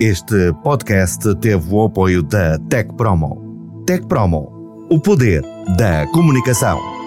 Este podcast teve o apoio da Tech Promo. Tech Promo, o poder da comunicação.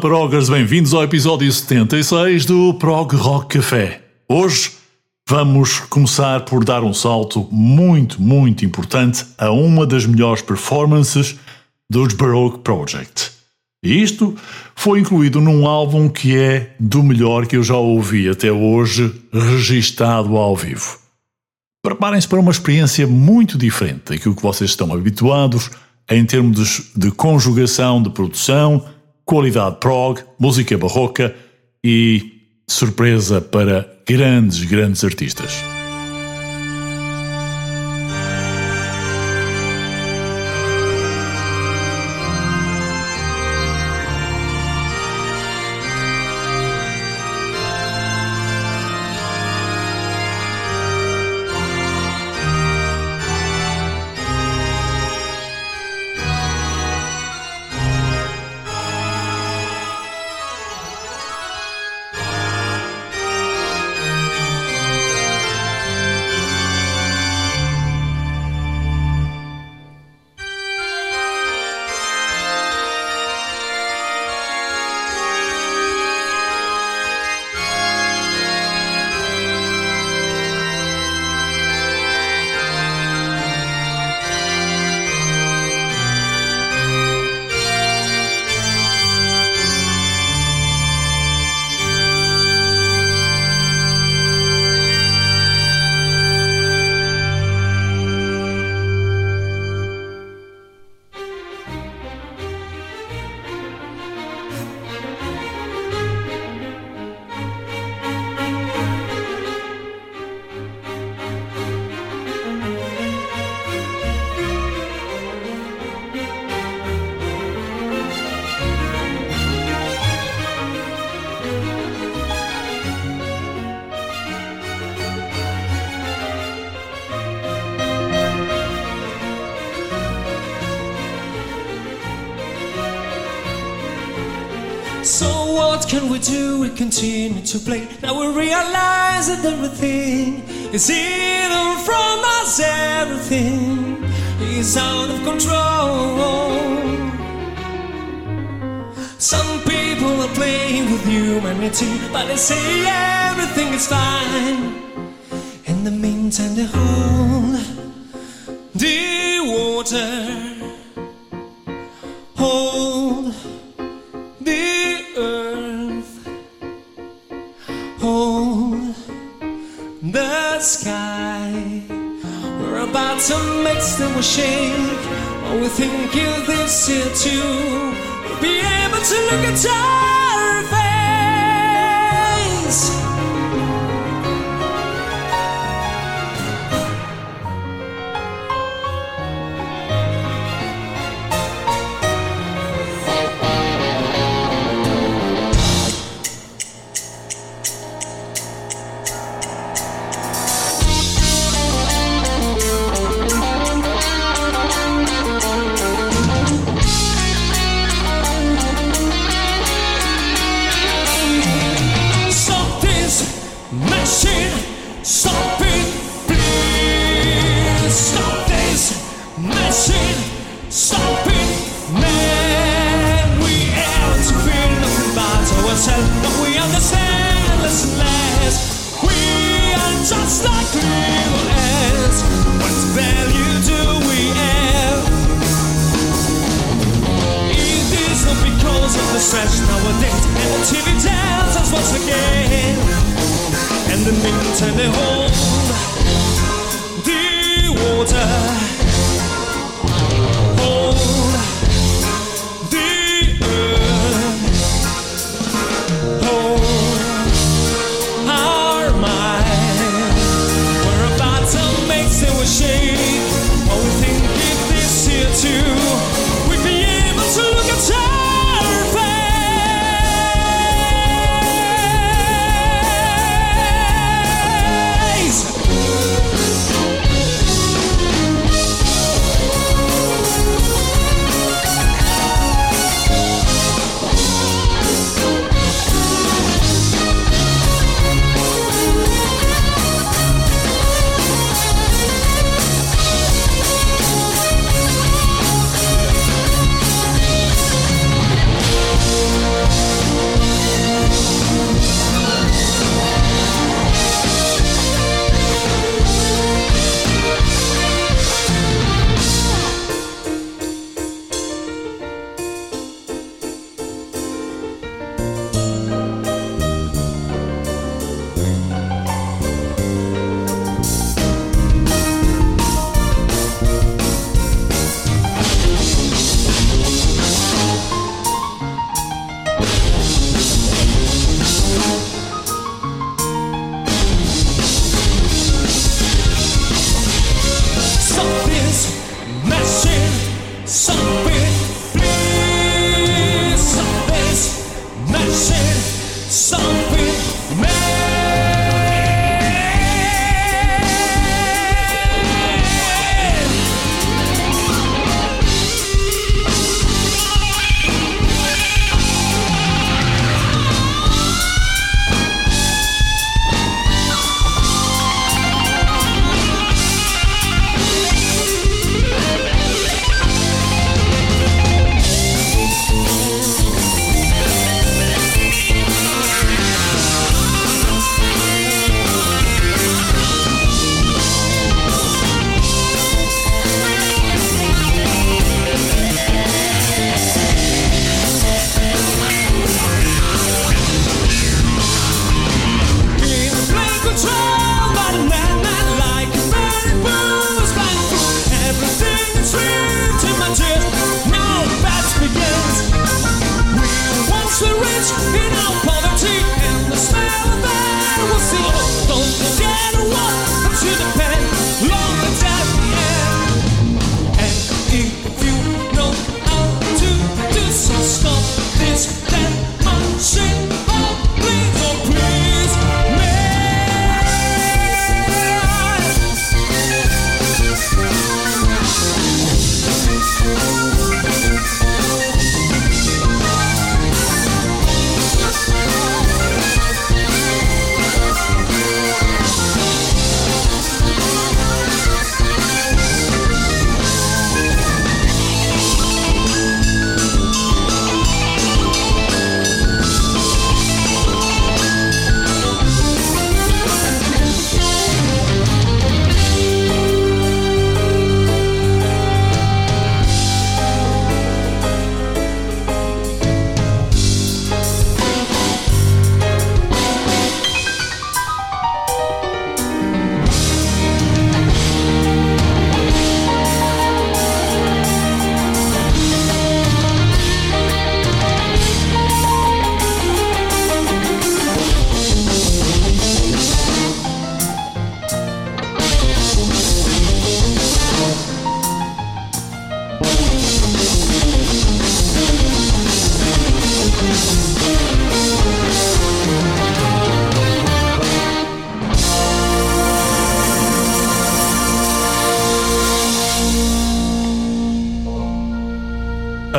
Progers, bem-vindos ao episódio 76 do Prog Rock Café. Hoje vamos começar por dar um salto muito, muito importante a uma das melhores performances dos Baroque Project. E isto foi incluído num álbum que é do melhor que eu já ouvi até hoje, registado ao vivo. Preparem-se para uma experiência muito diferente daquilo que vocês estão habituados em termos de conjugação de produção qualidade prog, música barroca e surpresa para grandes, grandes artistas.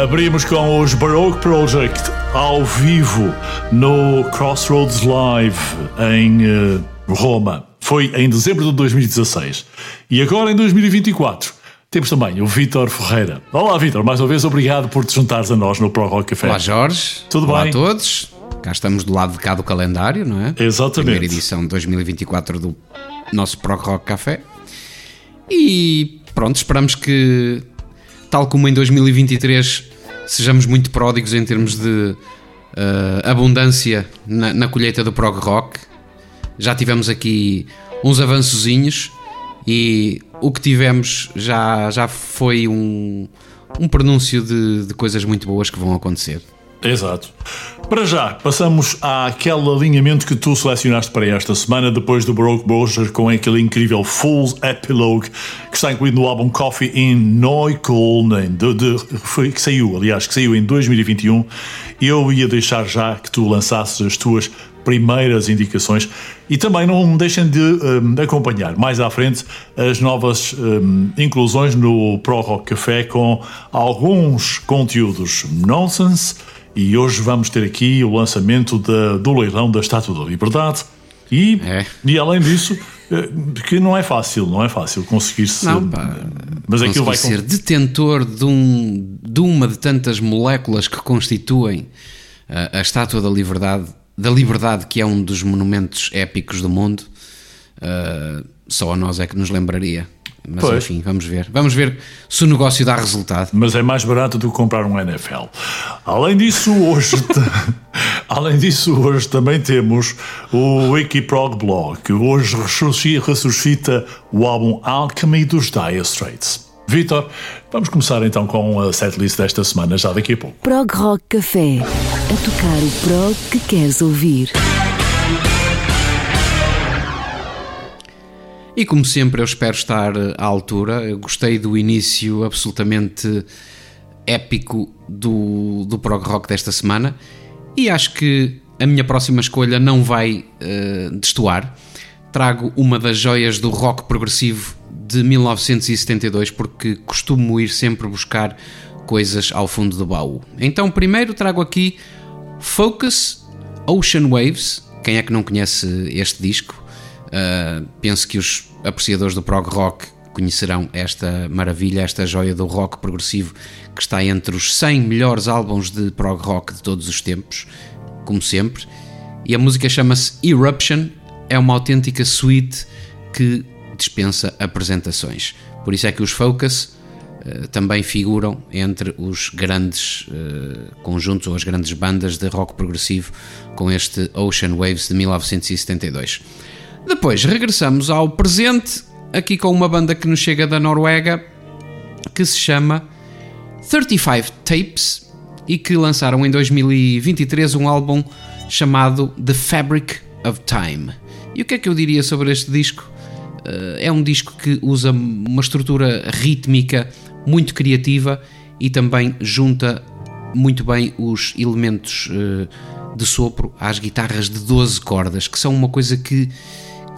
Abrimos com os Baroque Project ao vivo no Crossroads Live em eh, Roma. Foi em dezembro de 2016. E agora em 2024 temos também o Vítor Ferreira. Olá, Vítor, mais uma vez obrigado por te juntares a nós no Pro Rock Café. Olá Jorge, Tudo Olá bem? a todos. Cá estamos do lado de cá do calendário, não é? Exatamente. Primeira edição de 2024 do nosso Pro Rock Café. E pronto, esperamos que, tal como em 2023, sejamos muito pródigos em termos de eh, abundância na, na colheita do prog rock. Já tivemos aqui uns avançozinhos e o que tivemos já, já foi um, um pronúncio de, de coisas muito boas que vão acontecer. Exato. Para já, passamos àquele alinhamento que tu selecionaste para esta semana, depois do Baroque Brochure, com aquele incrível Fool's Epilogue, que está incluído no álbum Coffee in Neukölln, de, de, foi, que saiu, aliás, que saiu em 2021. Eu ia deixar já que tu lançasses as tuas primeiras indicações e também não deixem de um, acompanhar mais à frente as novas um, inclusões no Pro Rock Café com alguns conteúdos nonsense e hoje vamos ter aqui o lançamento da, do leilão da Estátua da Liberdade. E, É. e além disso, eh, que não é fácil, não é fácil conseguir-se. Mas aquilo vai ser detentor de, um, de uma de tantas moléculas que constituem a, a Estátua da Liberdade, da Liberdade, que é um dos monumentos épicos do mundo, uh, só a nós é que nos lembraria. Mas Pois. enfim, vamos ver. Vamos ver se o negócio dá resultado. mas é mais barato do que comprar um NFL. Além disso, hoje, além disso, hoje também temos o Wikiprog Blog, que hoje ressusci- ressuscita o álbum Alchemy dos Dire Straits. Vitor, vamos começar então com a setlist desta semana, já daqui a pouco. Prog Rock Café. A tocar o prog que queres ouvir. E como sempre, eu espero estar à altura. Eu gostei do início absolutamente épico do, do prog rock desta semana e acho que a minha próxima escolha não vai eh, destoar. Trago uma das joias do rock progressivo de 1972 porque costumo ir sempre buscar coisas ao fundo do baú. Então, primeiro trago aqui Focus Ocean Waves. Quem é que não conhece este disco? Uh, penso que os apreciadores do prog rock conhecerão esta maravilha, esta joia do rock progressivo que está entre os 100 melhores álbuns de prog rock de todos os tempos, como sempre. E a música chama-se Eruption, é uma autêntica suite que dispensa apresentações. Por isso é que os Focus uh, também figuram entre os grandes uh, conjuntos ou as grandes bandas de rock progressivo com este Ocean Waves de 1972. Depois regressamos ao presente, aqui com uma banda que nos chega da Noruega, que se chama 35 Tapes e que lançaram em 2023 um álbum chamado The Fabric of Time. E o que é que eu diria sobre este disco? Uh, é um disco que usa uma estrutura rítmica muito criativa e também junta muito bem os elementos uh, de sopro às guitarras de 12 cordas, que são uma coisa que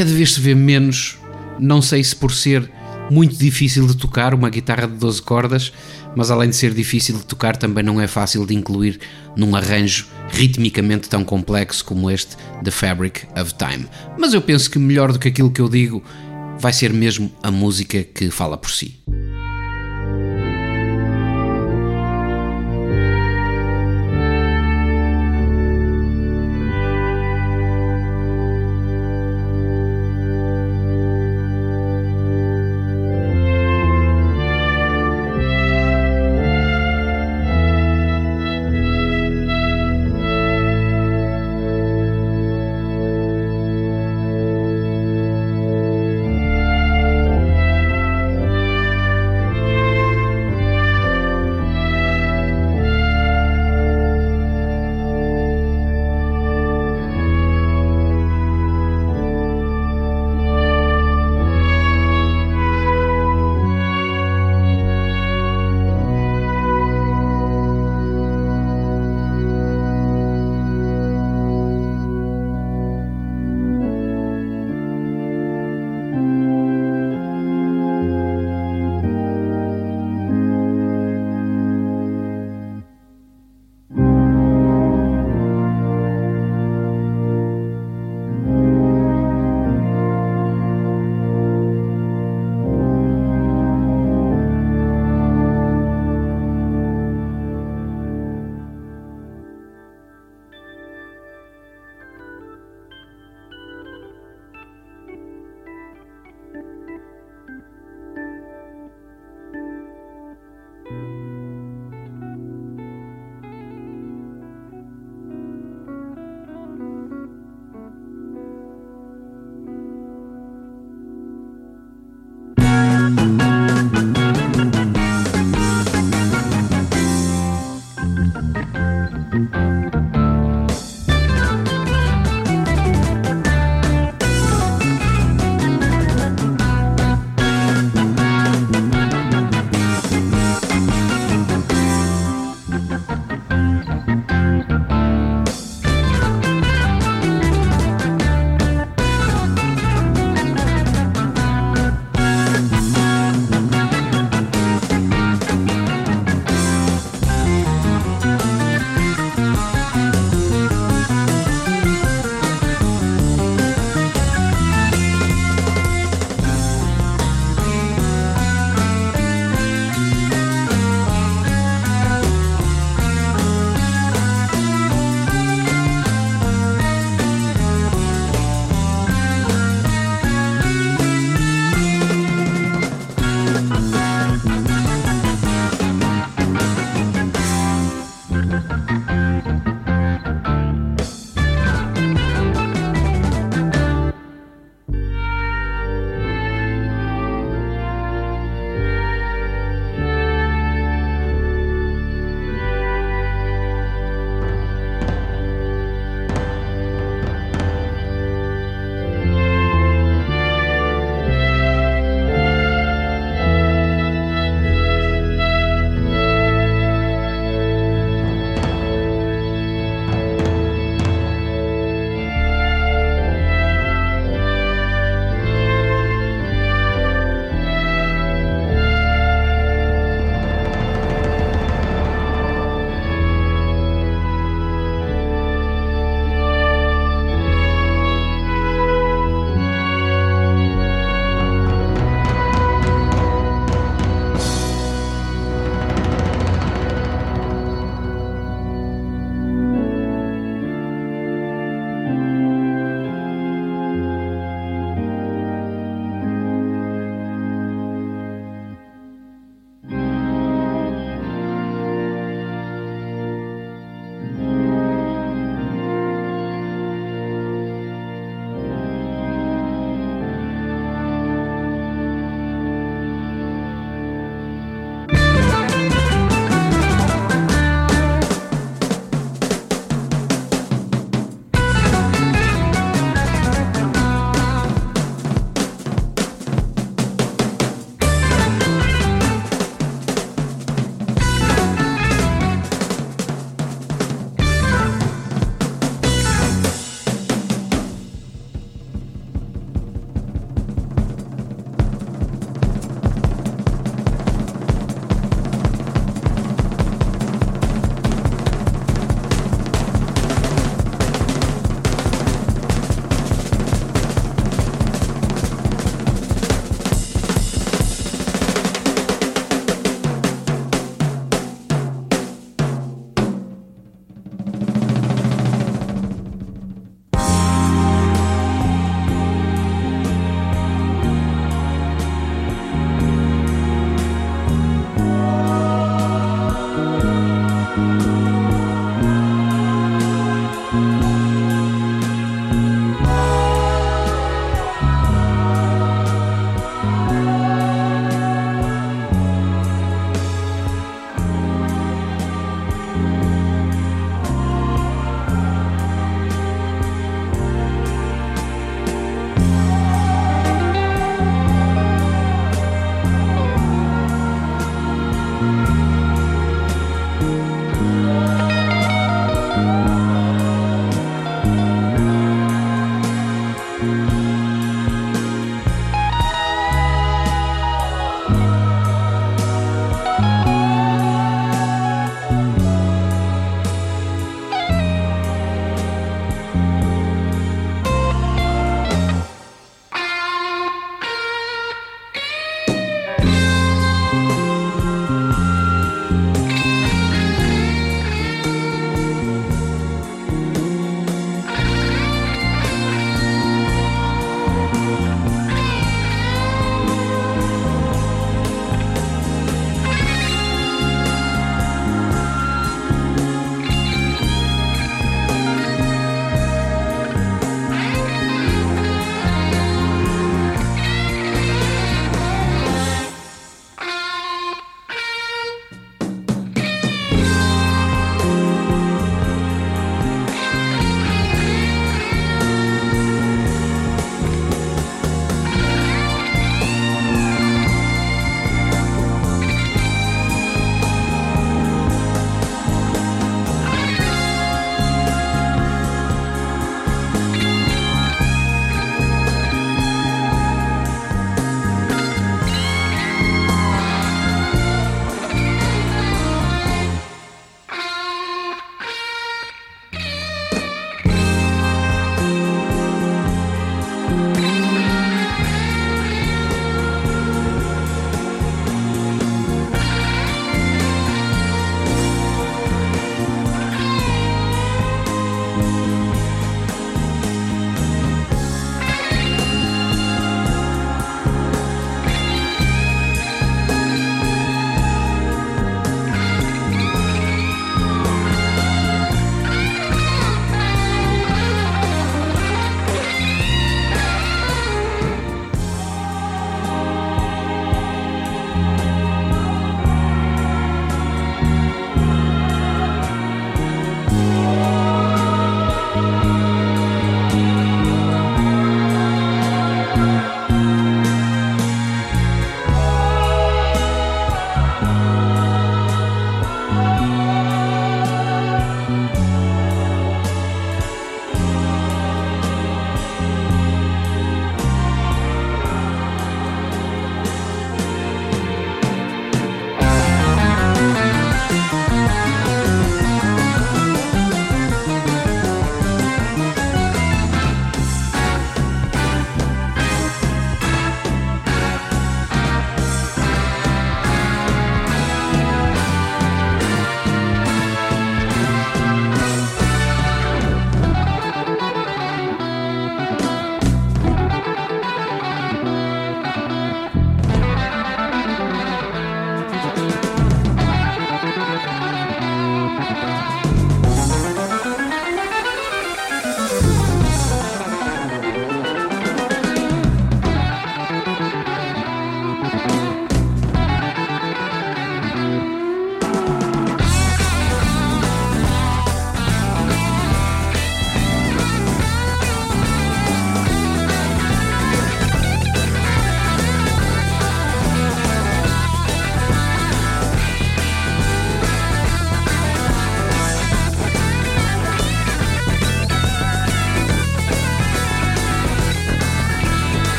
cada vez se vê menos. Não sei se por ser muito difícil de tocar uma guitarra de 12 cordas, mas além de ser difícil de tocar, também não é fácil de incluir num arranjo ritmicamente tão complexo como este The Fabric of Time. Mas eu penso que melhor do que aquilo que eu digo vai ser mesmo a música que fala por si.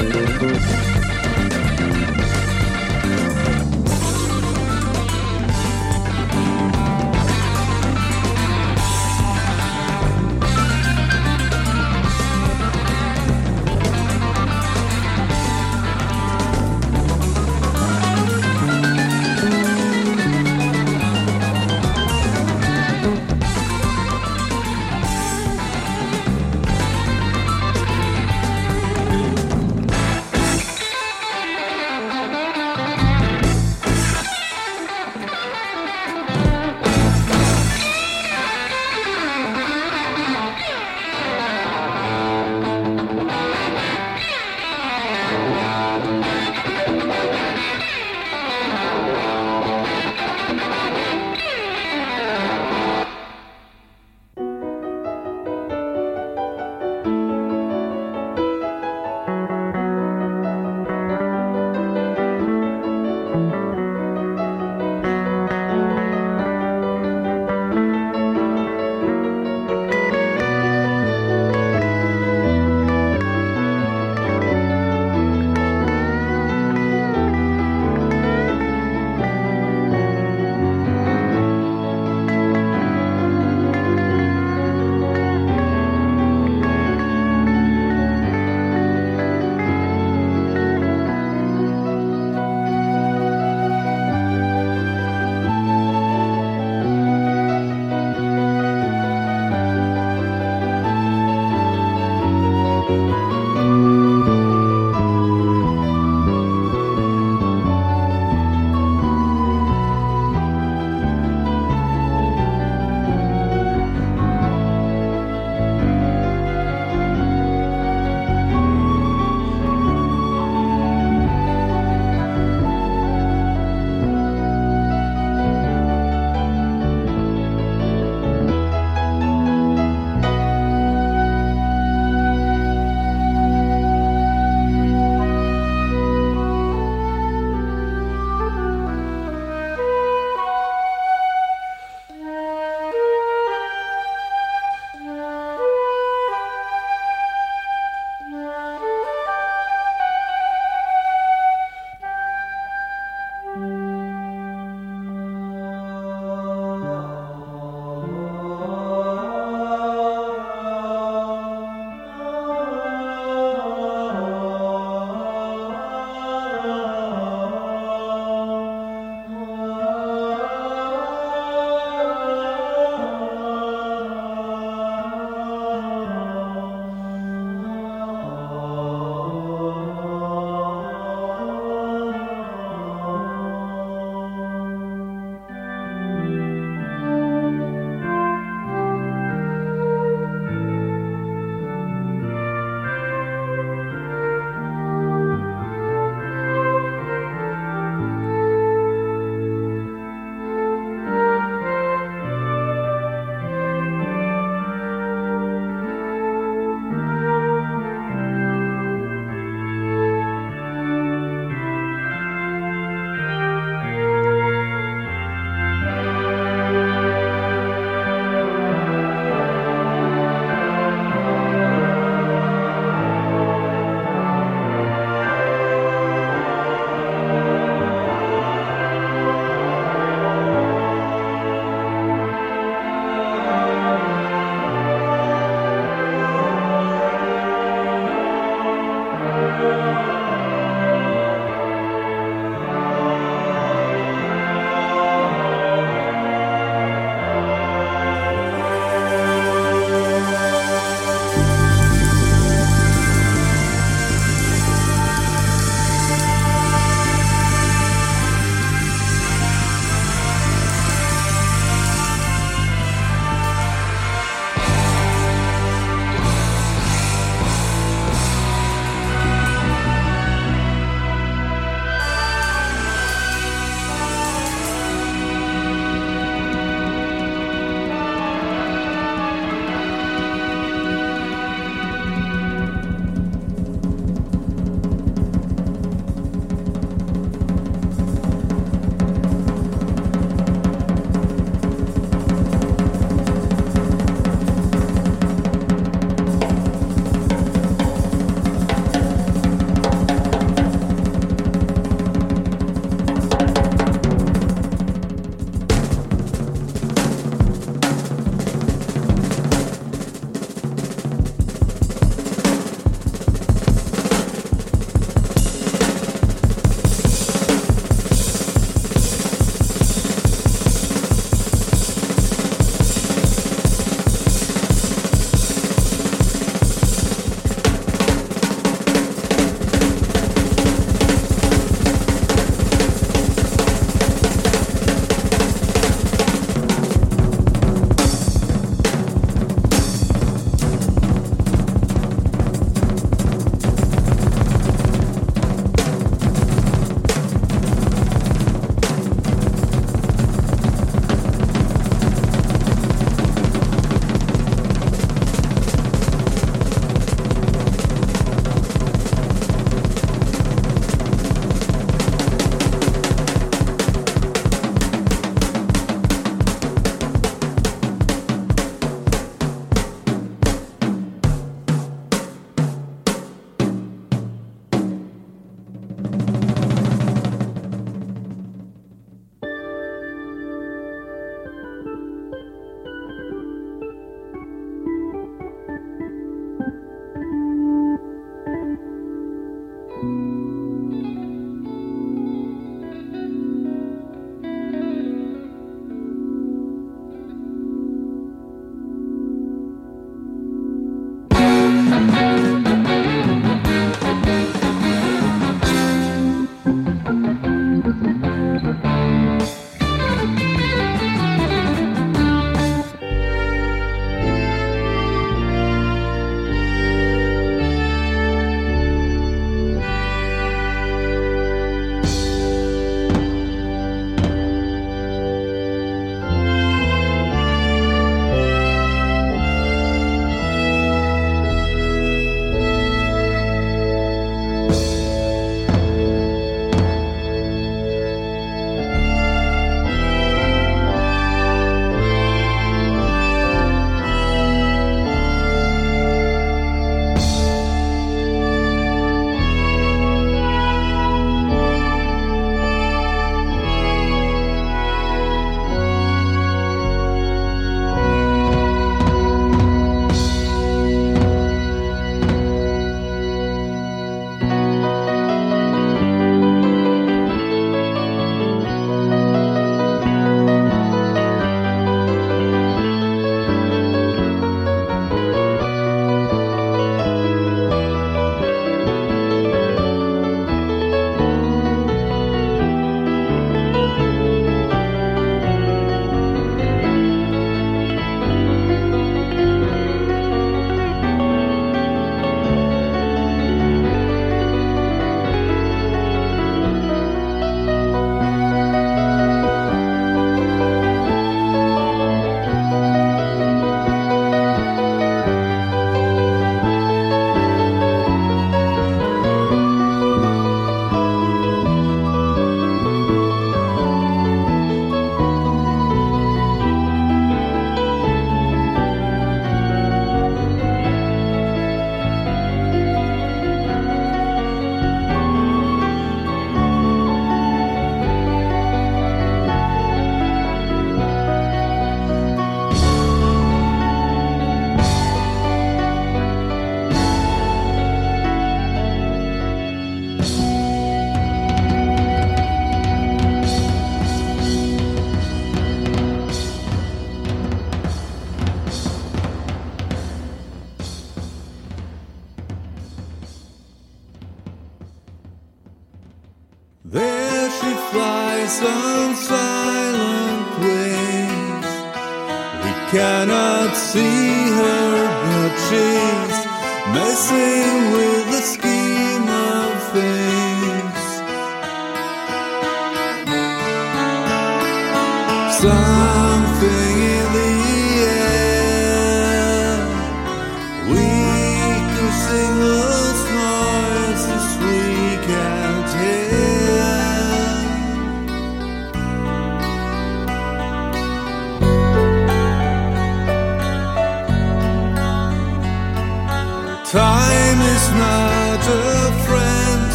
Música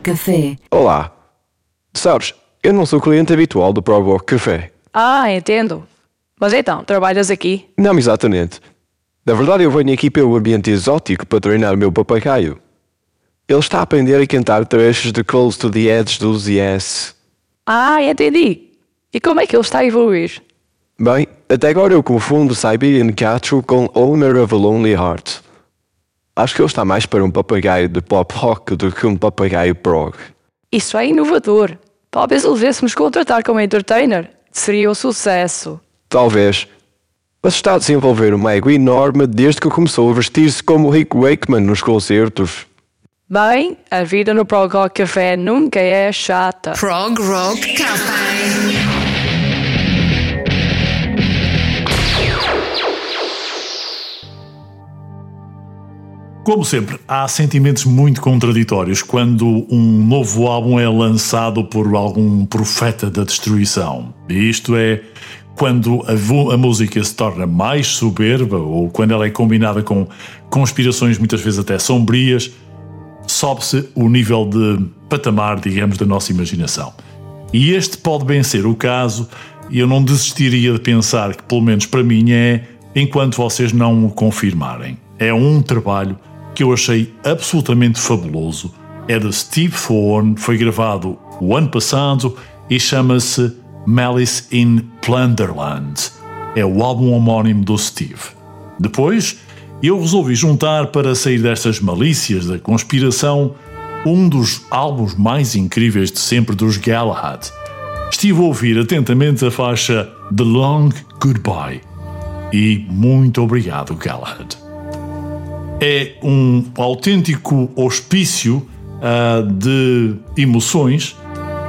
Café. Olá. Sabes, eu não sou cliente habitual do Prog Rock Café. Ah, entendo. Mas então, trabalhas aqui? Não exatamente. Na verdade, eu venho aqui pelo ambiente exótico para treinar o meu papagaio. Ele está a aprender a cantar trechos de Close to the Edge dos Yes. Ah, entendi. E como é que ele está a evoluir? Bem, até agora eu confundo Siberian Cattle com Owner of a Lonely Heart. Acho que ele está mais para um papagaio de pop rock do que um papagaio prog. Isso é inovador. Talvez ele devêssemos contratar como entertainer. Seria um sucesso. Talvez. Mas está a desenvolver um ego enorme desde que começou a vestir-se como Rick Wakeman nos concertos. Bem, a vida no Prog Rock Café nunca é chata. Prog Rock Café. Como sempre, há sentimentos muito contraditórios quando um novo álbum é lançado por algum profeta da destruição. Isto é quando a, a música se torna mais soberba ou quando ela é combinada com conspirações muitas vezes até sombrias, sobe-se o nível de patamar, digamos, da nossa imaginação. E este pode bem ser o caso, e eu não desistiria de pensar que, pelo menos para mim, é enquanto vocês não o confirmarem. É um trabalho que eu achei absolutamente fabuloso. É de Steve Thorne, foi gravado o ano passado e chama-se Malice in Plunderland. É o álbum homónimo do Steve. Depois, eu resolvi juntar para sair destas malícias da conspiração um dos álbuns mais incríveis de sempre dos Galahad. Estive a ouvir atentamente a faixa The Long Goodbye e muito obrigado, Galahad. É um autêntico hospício ah, de emoções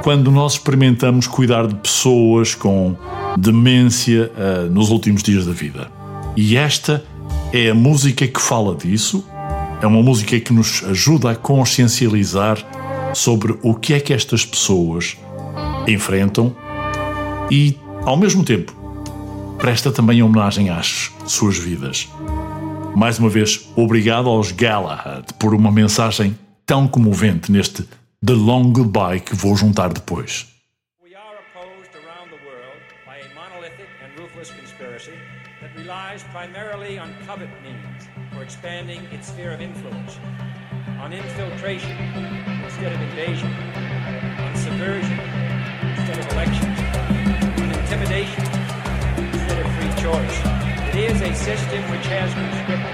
quando nós experimentamos cuidar de pessoas com demência ah, nos últimos dias da vida. E esta é a música que fala disso, é uma música que nos ajuda a consciencializar sobre o que é que estas pessoas enfrentam e, ao mesmo tempo, presta também homenagem às suas vidas. Mais uma vez, obrigado aos Galahad por uma mensagem tão comovente neste The Long Goodbye que vou juntar depois. Relies primarily on covert means for expanding its sphere of influence, on infiltration instead of invasion, on subversion instead of elections, on intimidation instead of free choice. It is a system which has conscripted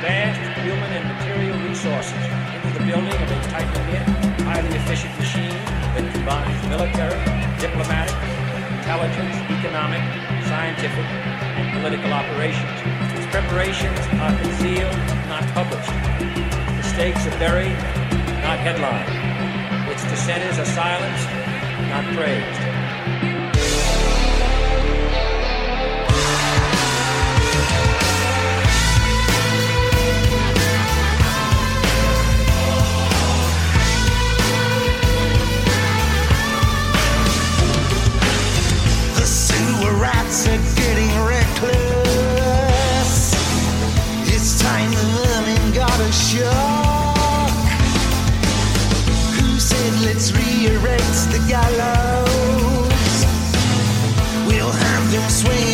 vast human and material resources into the building of a tightly knit, highly efficient machine that combines military, diplomatic, intelligence, economic, scientific, and political operations. Its preparations are concealed, not published. The stakes are buried, not headlined. Its dissenters are silenced, not praised. rats are getting reckless. It's time the vermin got a shock. Who said let's re-erect the gallows? We'll have them swing.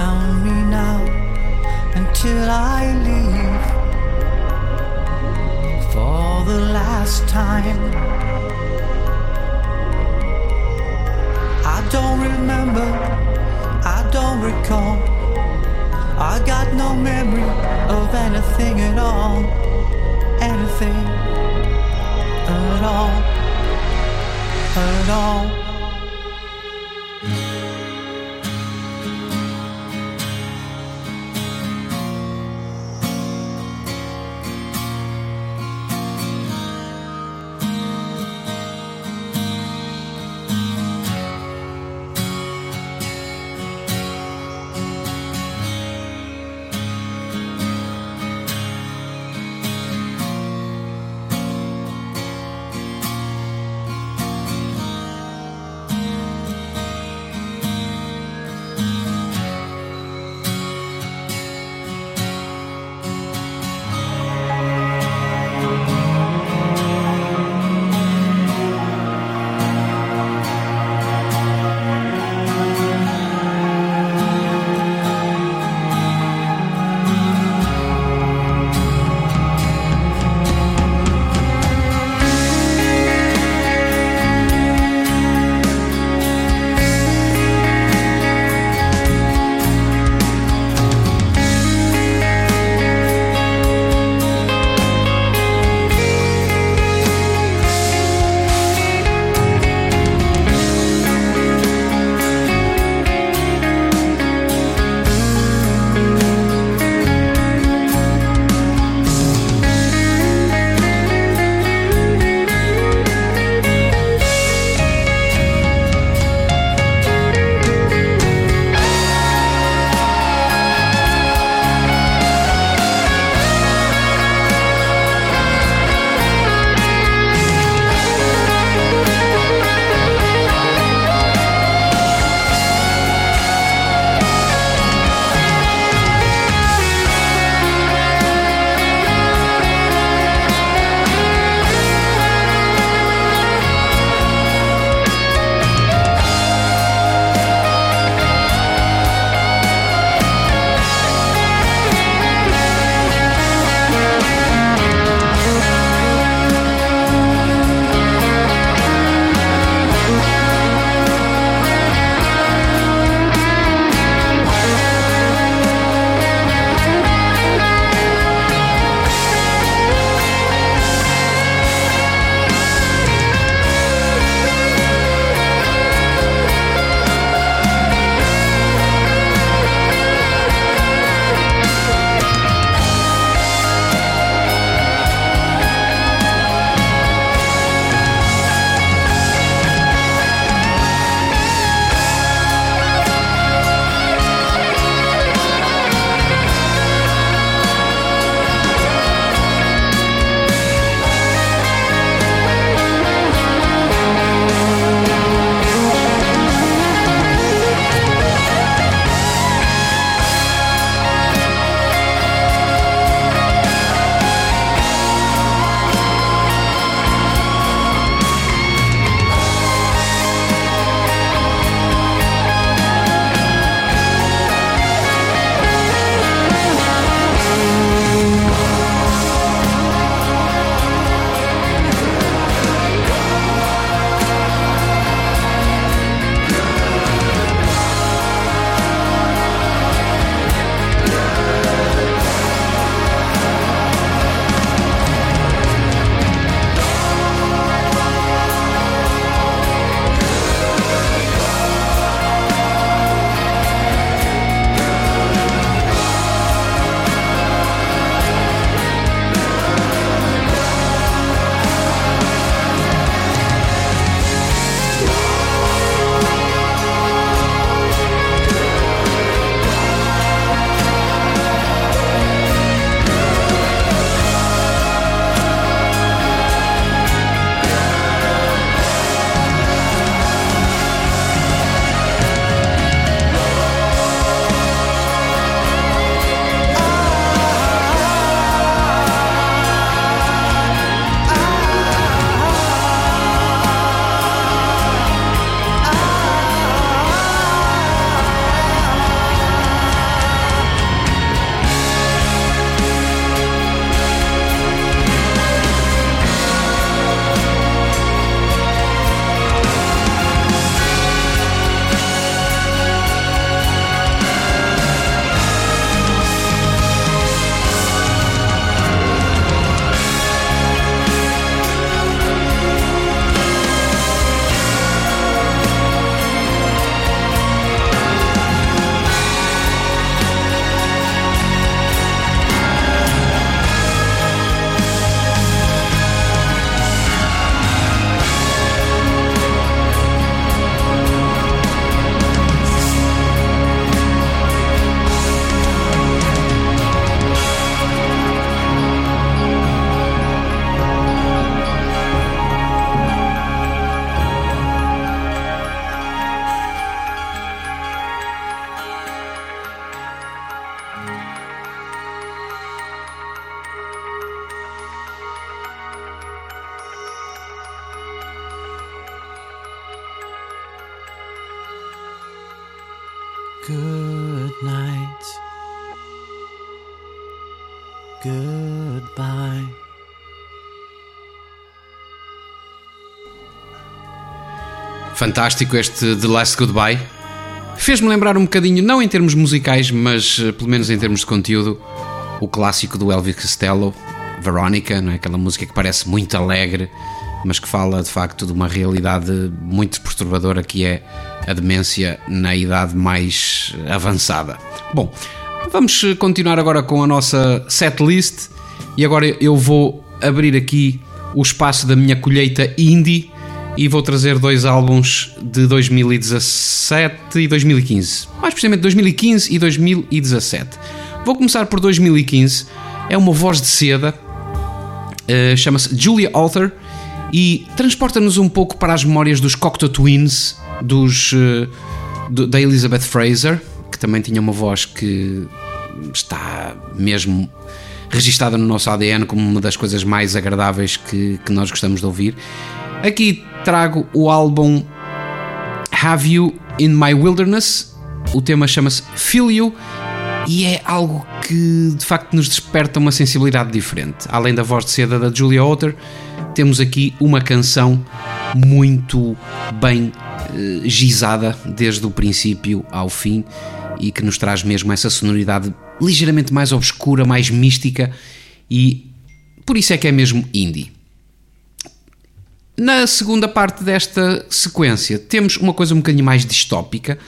Surround me now until I leave for the last time. I don't remember, I don't recall. I got no memory of anything at all, anything at all, at all. Fantástico este The Last Goodbye. Fez-me lembrar um bocadinho, não em termos musicais, mas eh, pelo menos em termos de conteúdo, o clássico do Elvis Costello, Veronica, não é? aquela música que parece muito alegre, mas que fala de facto de uma realidade muito perturbadora que é a demência na idade mais avançada. Bom, vamos continuar agora com a nossa setlist e agora eu vou abrir aqui o espaço da minha colheita indie e vou trazer dois álbuns de 2017 e 2015. Mais precisamente 2015 e 2017. Vou começar por 2015. É uma voz de seda, uh, chama-se Julia Arthur e transporta-nos um pouco para as memórias dos Cocteau Twins, dos, uh, do, da Elizabeth Fraser, que também tinha uma voz que está mesmo registada no nosso ADN como uma das coisas mais agradáveis que, que nós gostamos de ouvir. Aqui trago o álbum Have You in My Wilderness. O tema chama-se Feel You e é algo que de facto nos desperta uma sensibilidade diferente. Além da voz de seda da Julia Otter, temos aqui uma canção muito bem eh, gizada desde o princípio ao fim e que nos traz mesmo essa sonoridade ligeiramente mais obscura, mais mística e por isso é que é mesmo indie. Na segunda parte desta sequência, temos uma coisa um bocadinho mais distópica,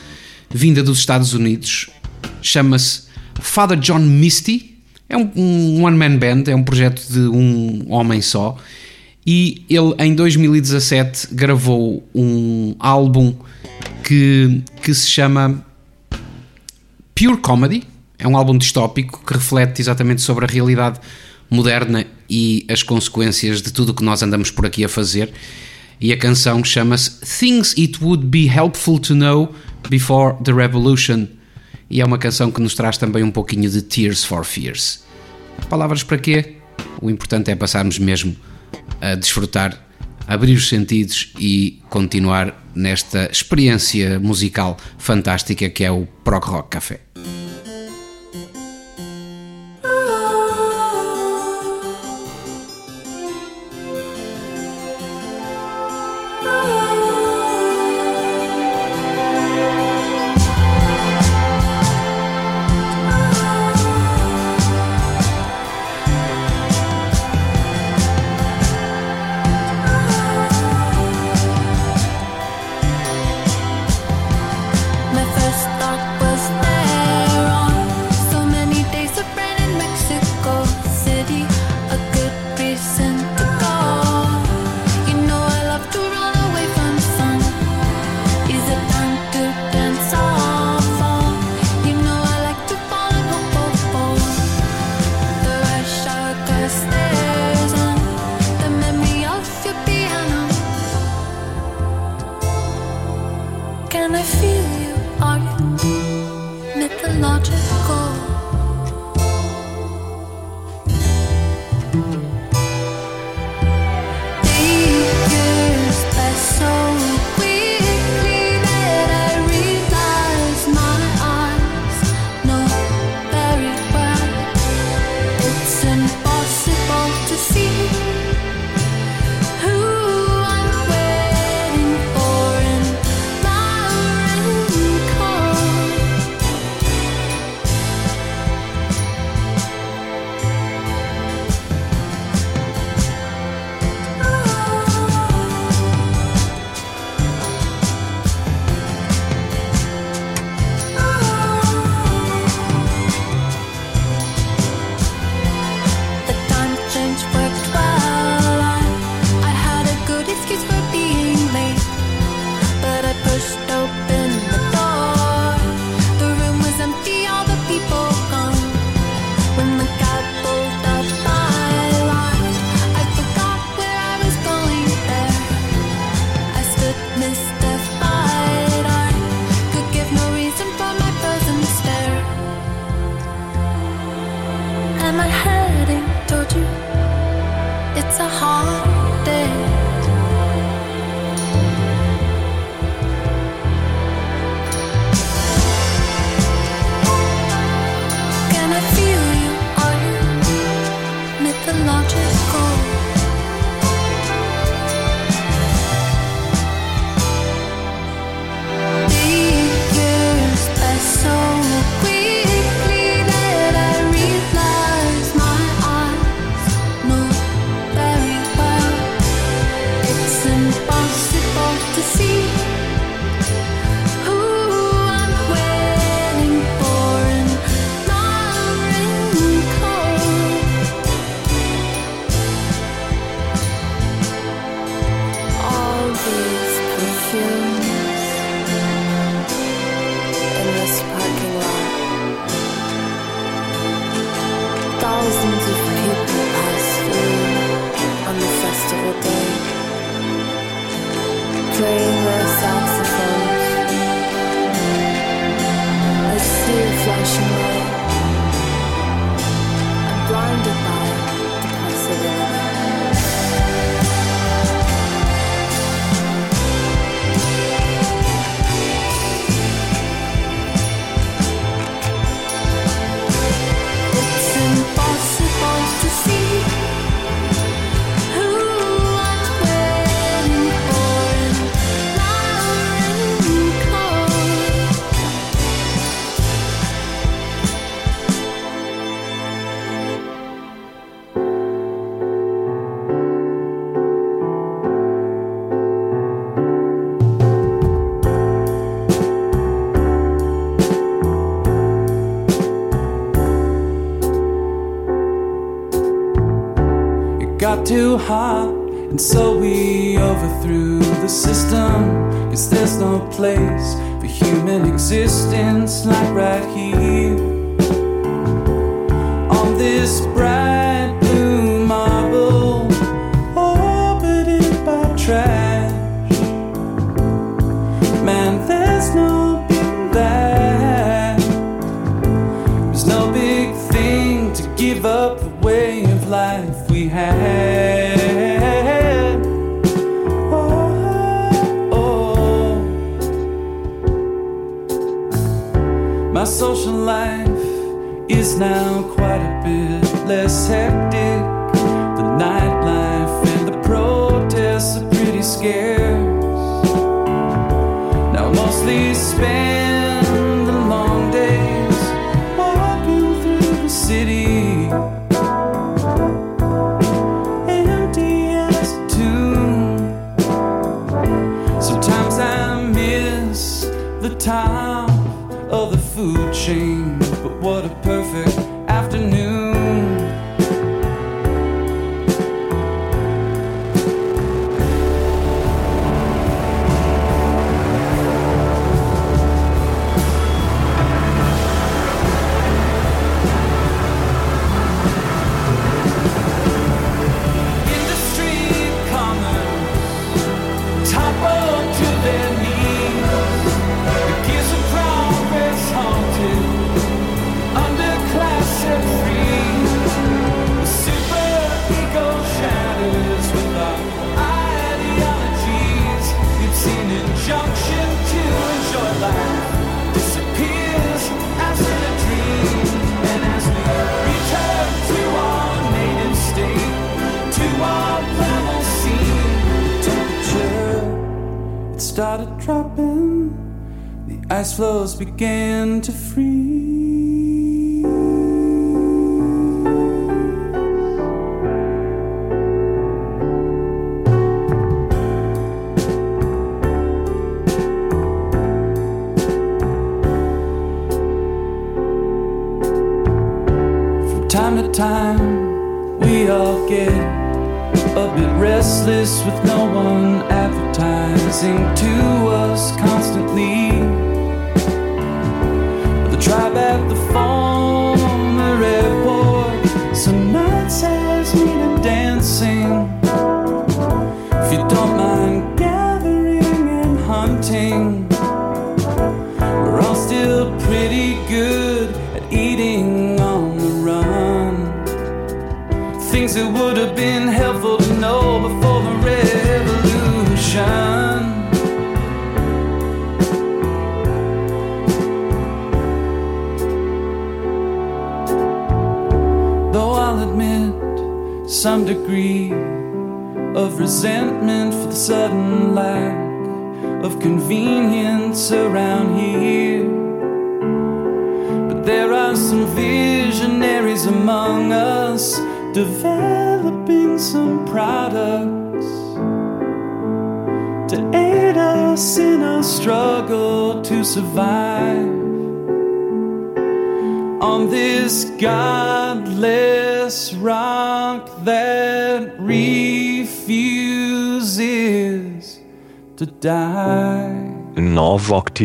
vinda dos Estados Unidos, chama-se Father John Misty. É um, um one-man band, é um projeto de um homem só. E ele, em 2017, gravou um álbum que, que se chama Pure Comedy. É um álbum distópico que reflete exatamente sobre a realidade moderna e as consequências de tudo o que nós andamos por aqui a fazer. E a canção chama-se Things It Would Be Helpful to Know Before the Revolution. E é uma canção que nos traz também um pouquinho de Tears for Fears. Palavras para quê? O importante é passarmos mesmo a desfrutar, abrir os sentidos e continuar nesta experiência musical fantástica que é o Prog Rock Café. up the way of life we had. Oh, oh. My social life is now quite a bit less hectic. started dropping, the ice floes began to freeze.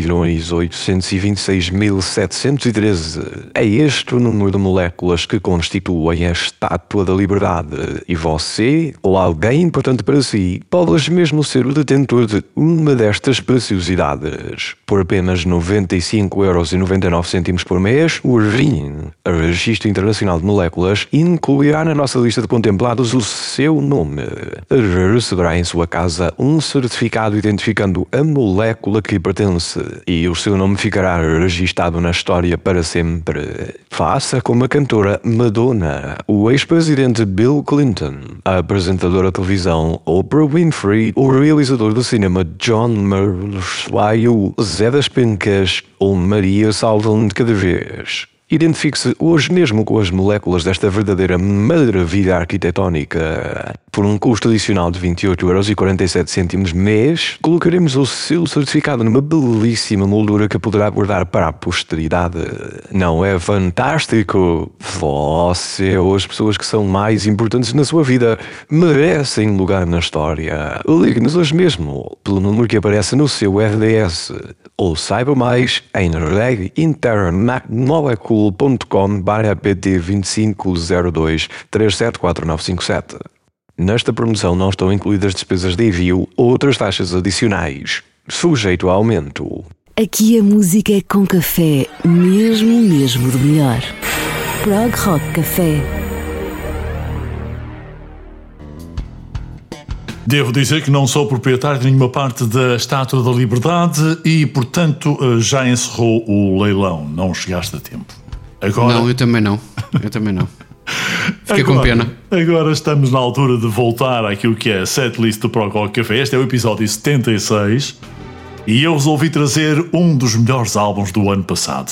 9 octilhões 826.713. É este o número de moléculas que constituem a estátua da liberdade. E você, ou alguém importante para si, pode mesmo ser o detentor de uma destas preciosidades. Por apenas 95,99€ por mês, o RIN, o Registro Internacional de Moléculas, incluirá na nossa lista de contemplados o seu nome. Receberá em sua casa um certificado identificando a molécula que pertence e o seu nome ficará registado na história para sempre. Faça como a cantora Madonna, o ex-presidente Bill Clinton, a apresentadora de televisão Oprah Winfrey, o realizador do cinema John Merlot, o Zé das Pencas ou Maria Salvador de cada vez. Identifique-se hoje mesmo com as moléculas desta verdadeira maravilha arquitetónica. Por um custo adicional de 28,47€ mês, colocaremos o seu certificado numa belíssima moldura que poderá guardar para a posteridade. Não é fantástico? Você ou as pessoas que são mais importantes na sua vida merecem lugar na história. Ligue-nos hoje mesmo pelo número que aparece no seu RDS ou saiba mais em reginternmolecule.com barra pt 2502 374957. Nesta promoção não estão incluídas despesas de envio ou outras taxas adicionais, sujeito a aumento. Aqui a música é com café, mesmo, mesmo do melhor. Prog Rock Café. Devo dizer que não sou proprietário de nenhuma parte da Estátua da Liberdade e, portanto, eh, já encerrou o leilão. Não chegaste a tempo. Agora... Não, eu também não. Eu também não. Fiquei com Agora- pena. Agora estamos na altura de voltar àquilo que é a setlist do Pro Rock Café. Este é o episódio 76 e eu resolvi trazer um dos melhores álbuns do ano passado.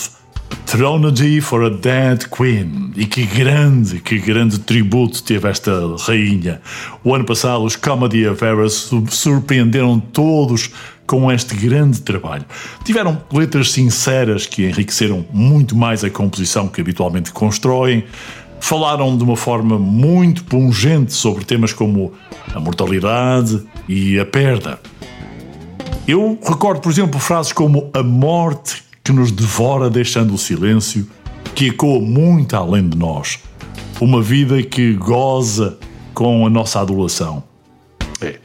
Thronology for a Dead Queen. E que grande, que grande tributo teve esta rainha. O ano passado os Comedy of Errors su- surpreenderam todos com este grande trabalho. Tiveram letras sinceras que enriqueceram muito mais a composição que habitualmente constroem. Falaram de uma forma muito pungente sobre temas como a mortalidade e a perda. Eu recordo, por exemplo, frases como a morte que nos devora deixando o silêncio, que ecoa muito além de nós. Uma vida que goza com a nossa adulação. É,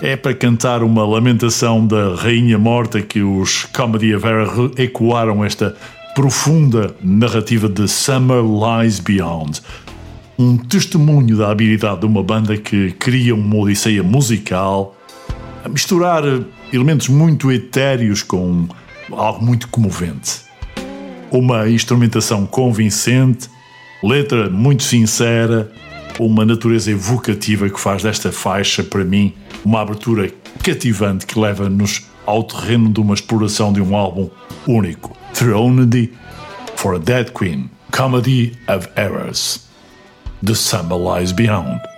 é para cantar uma lamentação da rainha morta que os Comedy of Error ecoaram esta profunda narrativa de Summer Lies Beyond. Um testemunho da habilidade de uma banda que cria uma odisseia musical a misturar elementos muito etéreos com algo muito comovente. Uma instrumentação convincente, letra muito sincera, uma natureza evocativa que faz desta faixa, para mim, uma abertura cativante que leva-nos ao terreno de uma exploração de um álbum único. Thronedy for a Dead Queen, Comedy of Errors. The Summer Lies Beyond.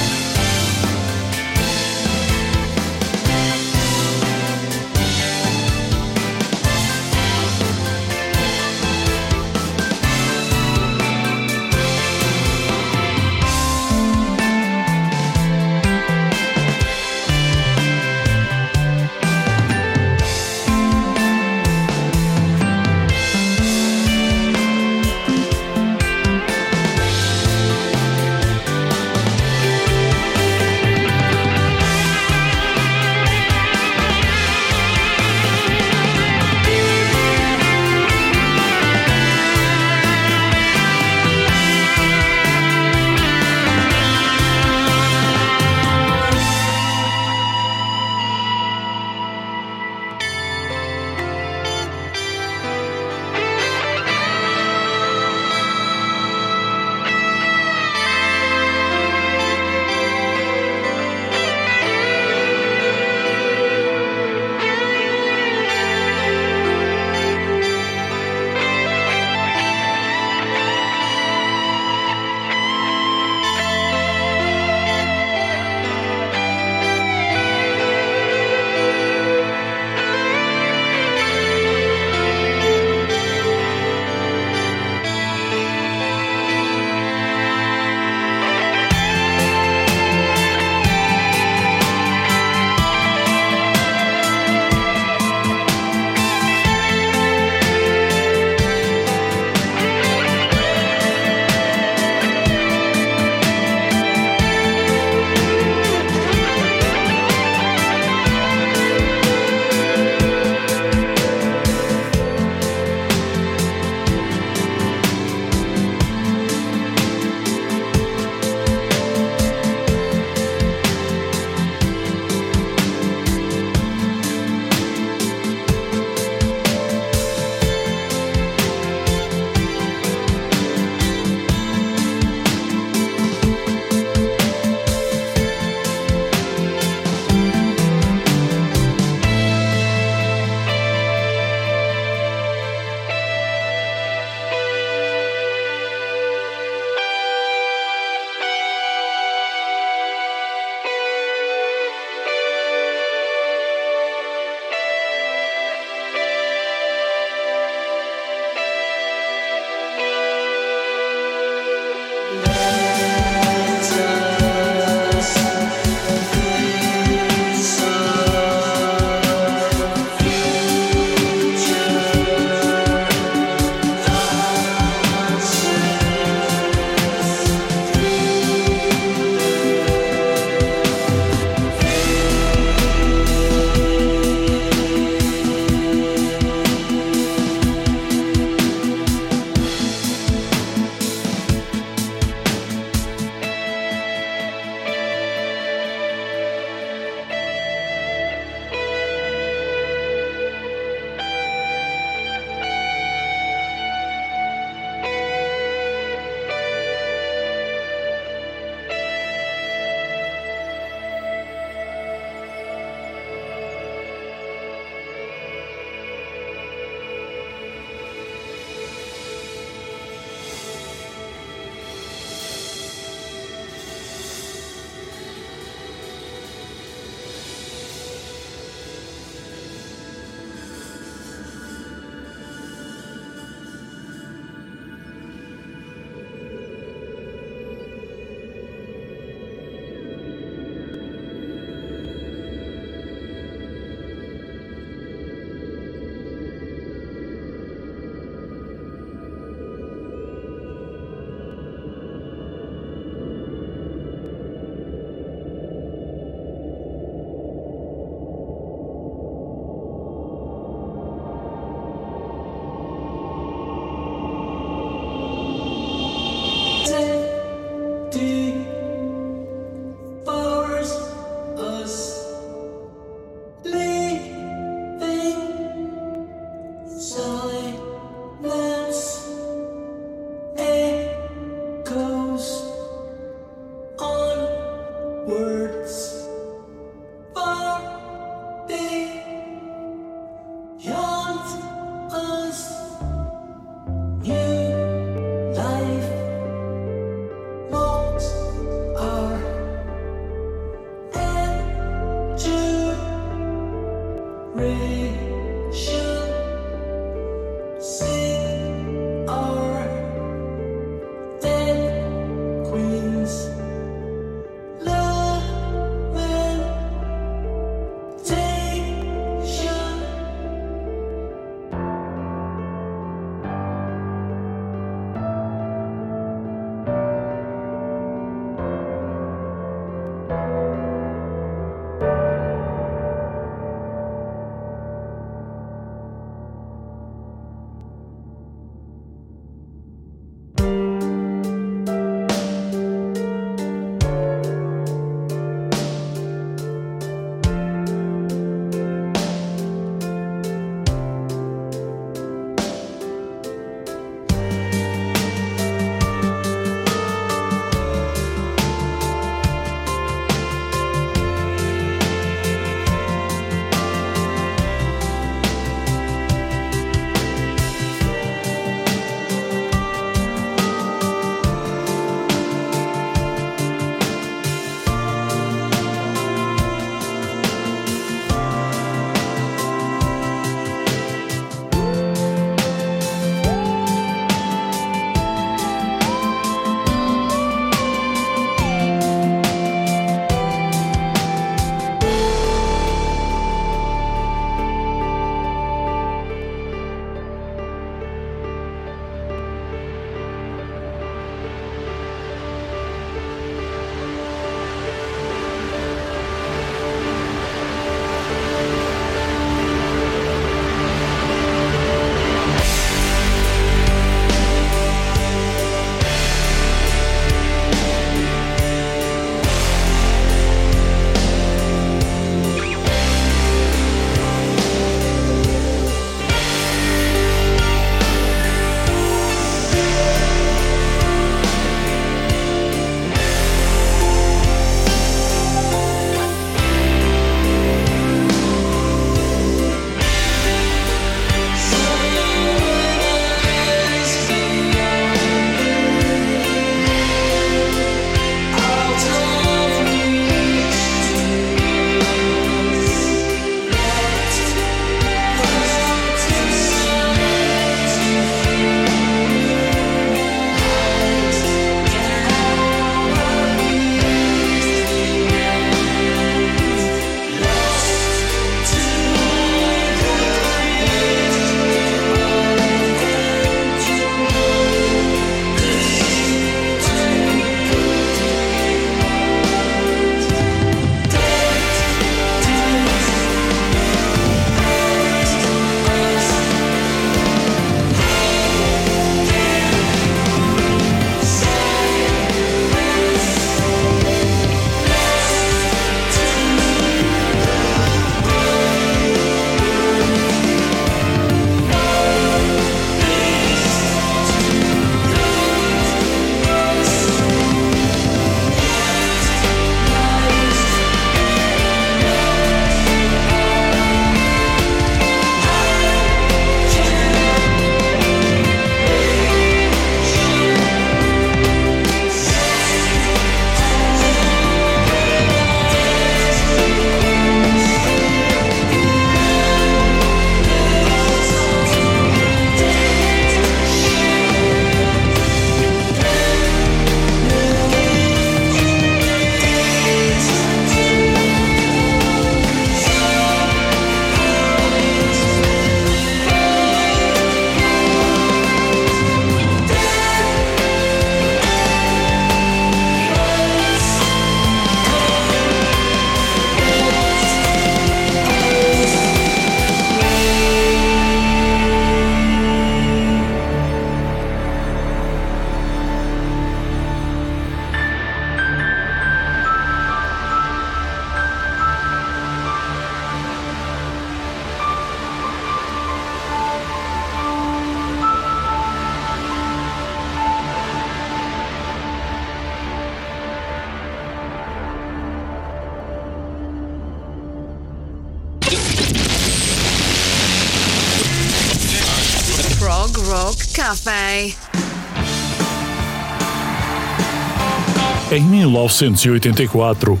1984,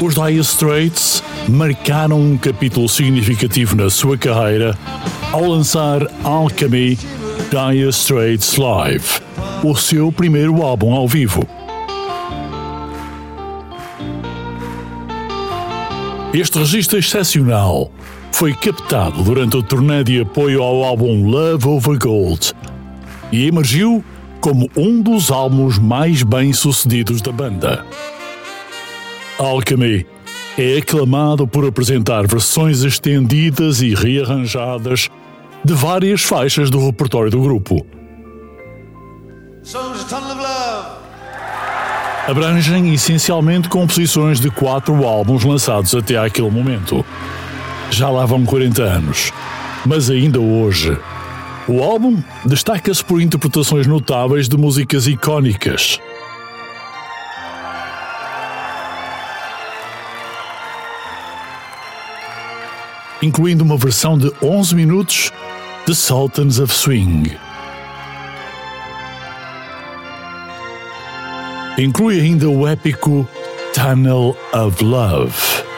os Dire Straits marcaram um capítulo significativo na sua carreira ao lançar Alchemy Dire Straits Live, o seu primeiro álbum ao vivo. Este registro excepcional foi captado durante o turnê de apoio ao álbum Love Over Gold e emergiu como um dos álbuns mais bem-sucedidos da banda. Alchemy é aclamado por apresentar versões estendidas e rearranjadas de várias faixas do repertório do grupo. Abrangem essencialmente composições de quatro álbuns lançados até àquele momento. Já lá vão 40 anos, mas ainda hoje. O álbum destaca-se por interpretações notáveis de músicas icónicas. Incluindo uma versão de 11 minutos de Sultans of Swing. Inclui ainda o épico Tunnel of Love.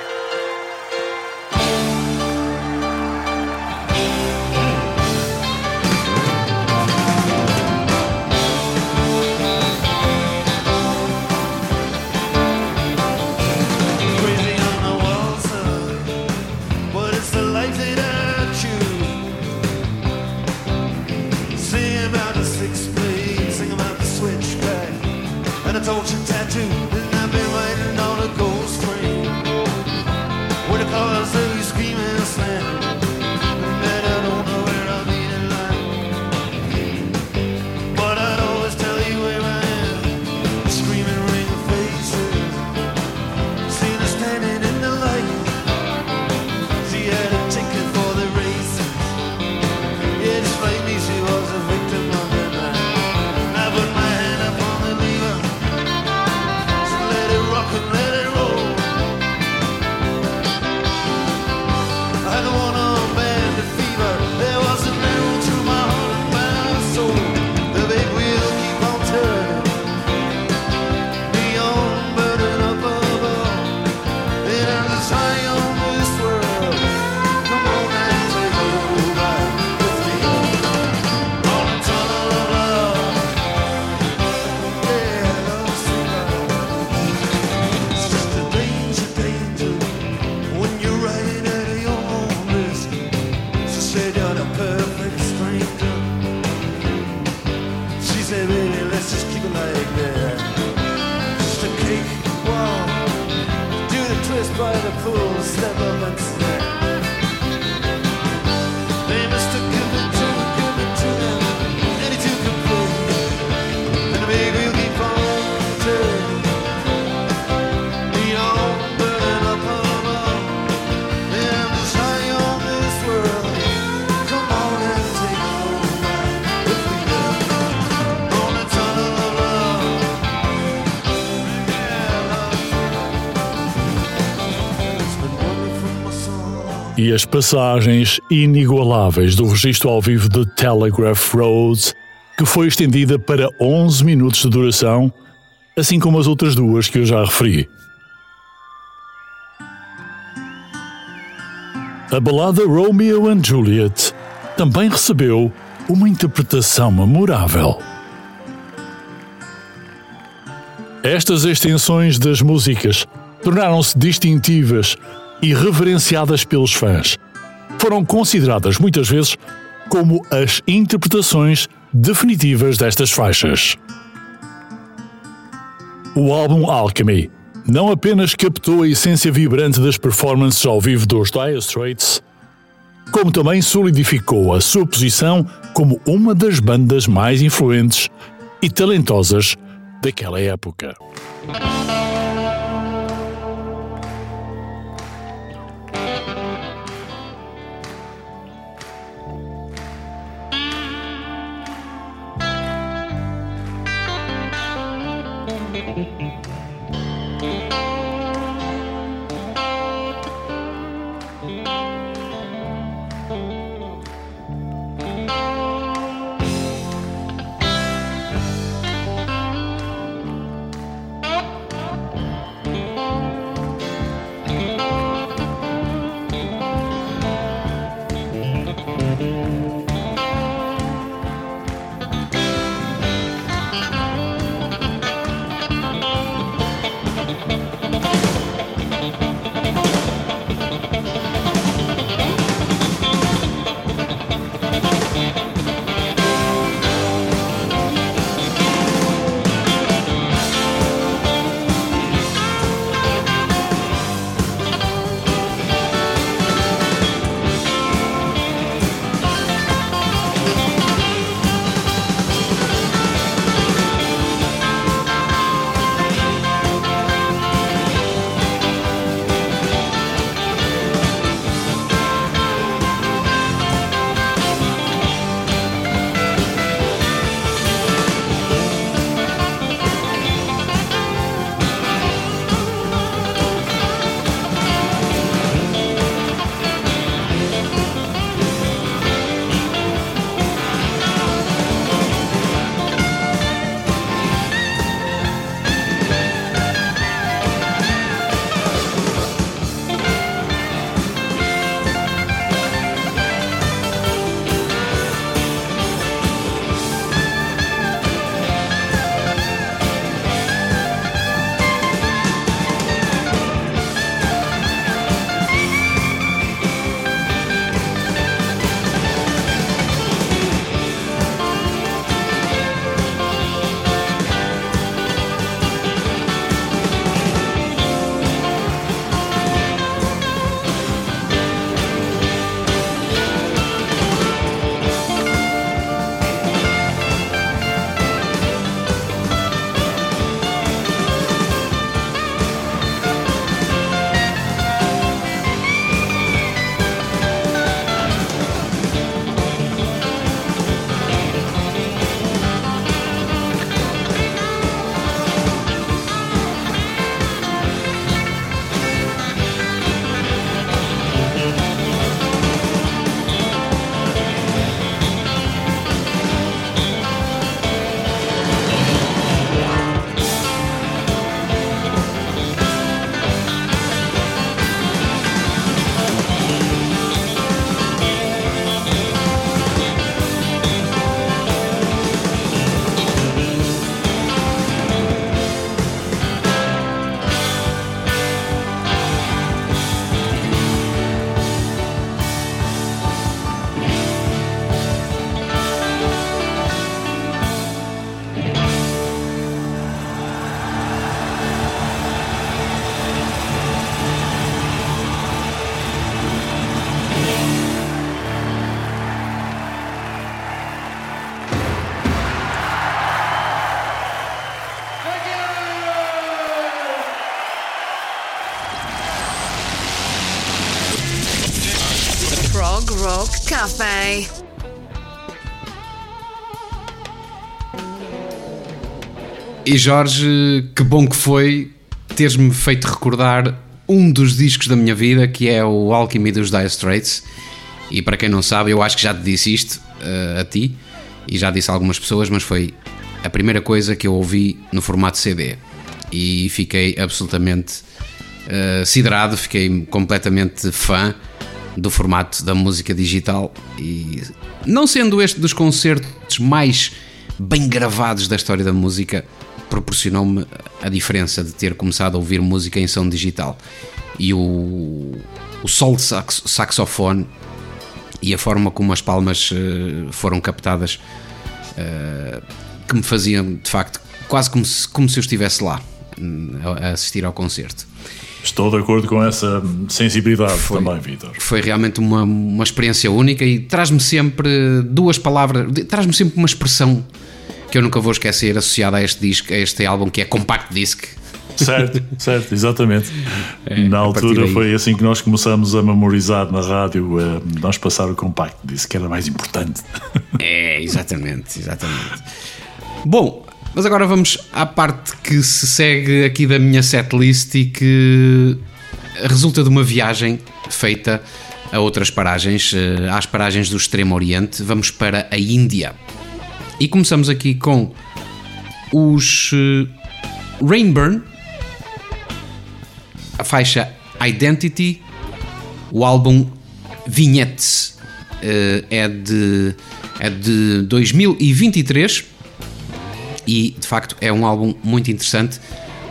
E as passagens inigualáveis do registro ao vivo de Telegraph Road, que foi estendida para 11 minutos de duração, assim como as outras duas que eu já referi. A balada Romeo and Juliet também recebeu uma interpretação memorável. Estas extensões das músicas tornaram-se distintivas e reverenciadas pelos fãs. Foram consideradas muitas vezes como as interpretações definitivas destas faixas. O álbum Alchemy não apenas captou a essência vibrante das performances ao vivo dos Dire Straits, como também solidificou a sua posição como uma das bandas mais influentes e talentosas daquela época. E Jorge, que bom que foi teres-me feito recordar um dos discos da minha vida, que é o Alchemy dos Dire Straits. E para quem não sabe, eu acho que já te disse isto eh, a ti, e já disse a algumas pessoas, mas foi a primeira coisa que eu ouvi no formato CD. E fiquei absolutamente eh, siderado, fiquei completamente fã do formato da música digital. E não sendo este dos concertos mais bem gravados da história da música, proporcionou-me a diferença de ter começado a ouvir música em som digital. E o, o solo de sax- saxofone e a forma como as palmas eh, foram captadas eh, que me faziam de facto quase como se, como se eu estivesse lá hum, a assistir ao concerto. Estou de acordo com essa sensibilidade também, Vitor. Foi realmente uma, uma experiência única e traz-me sempre duas palavras, traz-me sempre uma expressão que eu nunca vou esquecer associada a este disco, a este álbum que é Compact Disc. Certo, certo, exatamente. Na É, a partir altura foi assim que nós começamos a memorizar na rádio, eh, nós passar o compacto, disse que era mais importante. É, exatamente, exatamente. Bom, mas agora vamos à parte que se segue aqui da minha setlist e que resulta de uma viagem feita a outras paragens, eh, às paragens do Extremo Oriente. Vamos para a Índia. E começamos aqui com os eh, Rainburn, a faixa Identity, o álbum Vignettes eh, é, de, é de 2023 e de facto é um álbum muito interessante.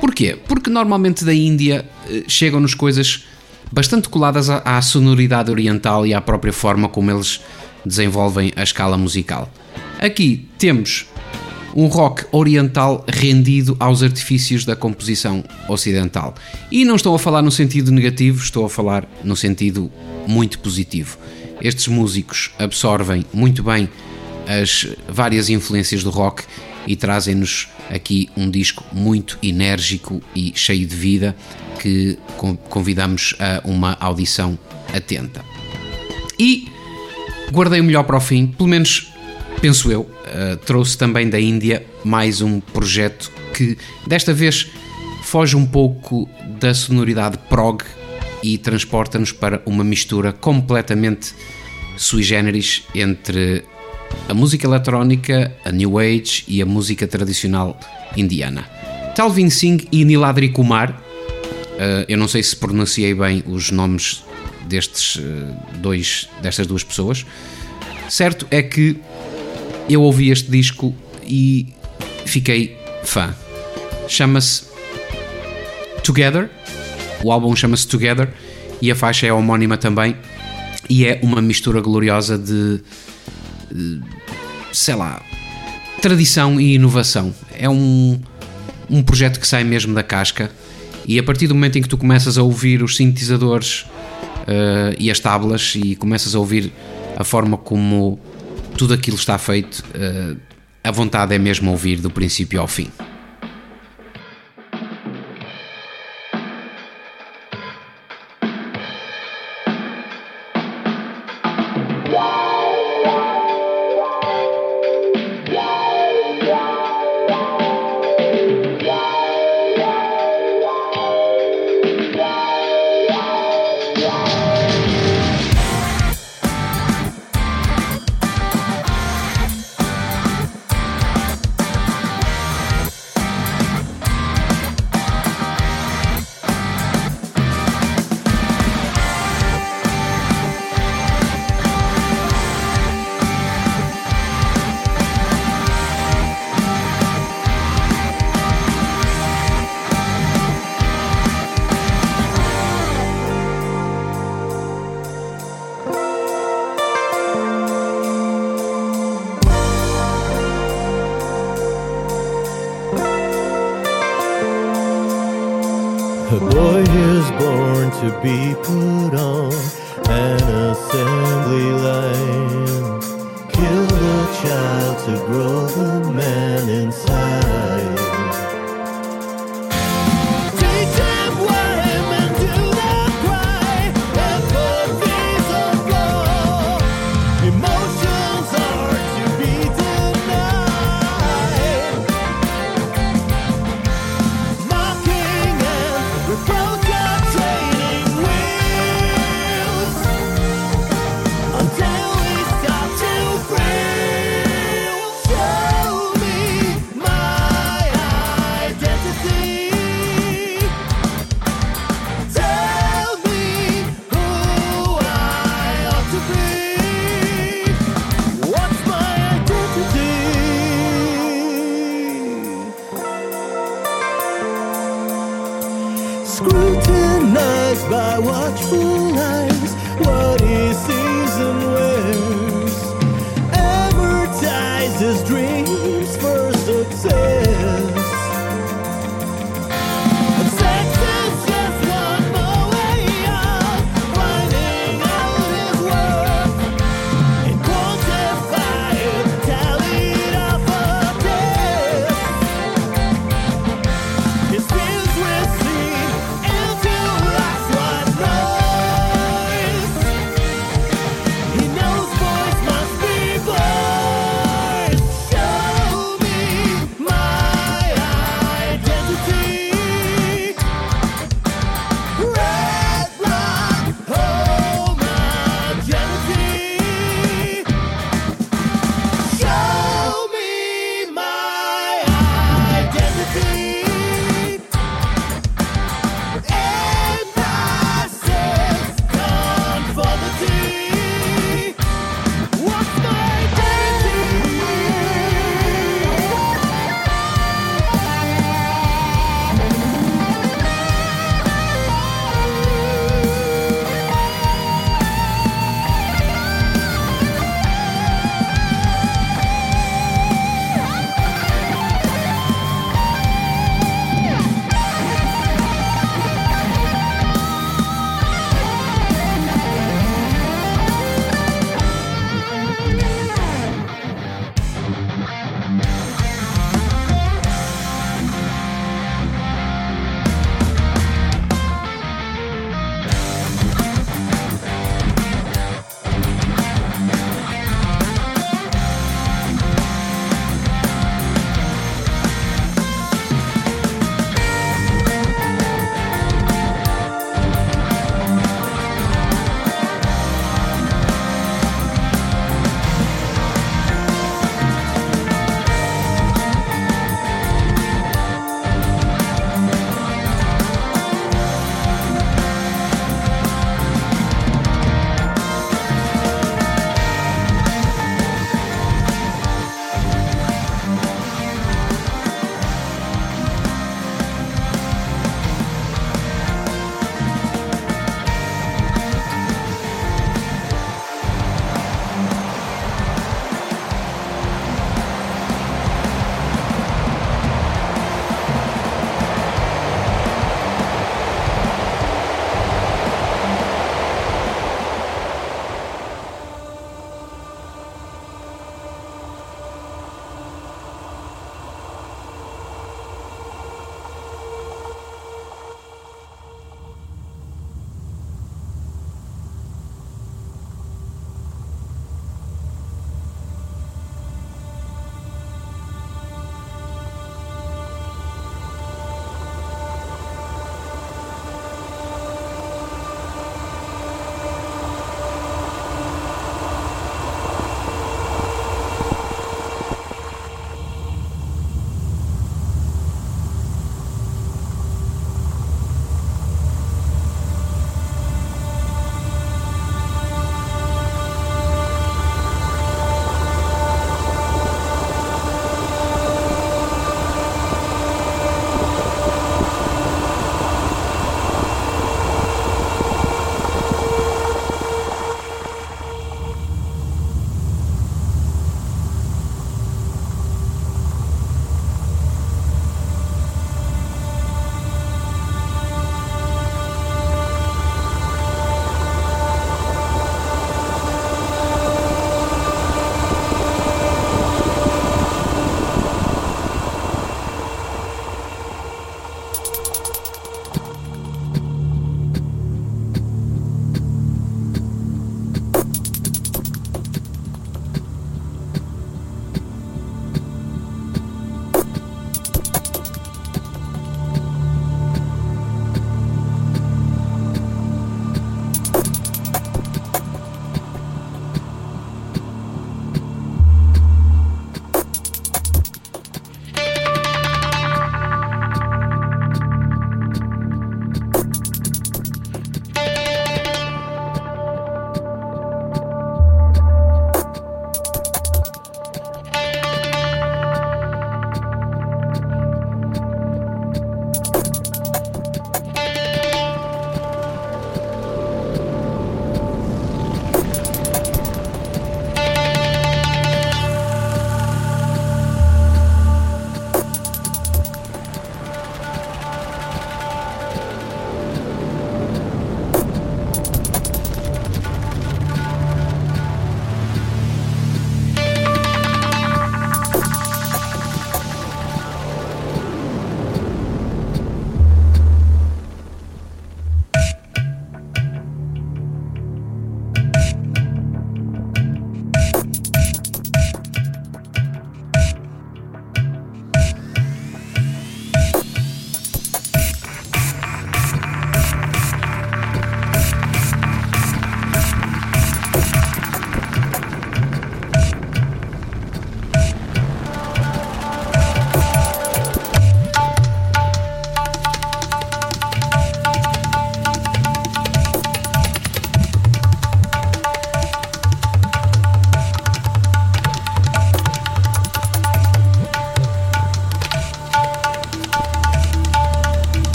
Porquê? Porque normalmente da Índia eh, chegam-nos coisas bastante coladas à, à sonoridade oriental e à própria forma como eles desenvolvem a escala musical. Aqui temos um rock oriental rendido aos artifícios da composição ocidental. E não estou a falar no sentido negativo, estou a falar no sentido muito positivo. Estes músicos absorvem muito bem as várias influências do rock e trazem-nos aqui um disco muito enérgico e cheio de vida que con- convidamos a uma audição atenta. E guardei o melhor para o fim, pelo menos penso eu. Uh, trouxe também da Índia mais um projeto que desta vez foge um pouco da sonoridade prog e transporta-nos para uma mistura completamente sui generis entre a música eletrónica, a New Age e a música tradicional indiana. Talvin Singh e Niladri Kumar, uh, eu não sei se pronunciei bem os nomes destes uh, dois, destas duas pessoas. Certo é que eu ouvi este disco e fiquei fã. Chama-se Together, o álbum chama-se Together e a faixa é homónima também. E é uma mistura gloriosa de, de, sei lá, tradição e inovação. É um, um projeto que sai mesmo da casca. E a partir do momento em que tu começas a ouvir os sintetizadores uh, e as tablas e começas a ouvir a forma como tudo aquilo está feito, uh, a vontade é mesmo ouvir do princípio ao fim.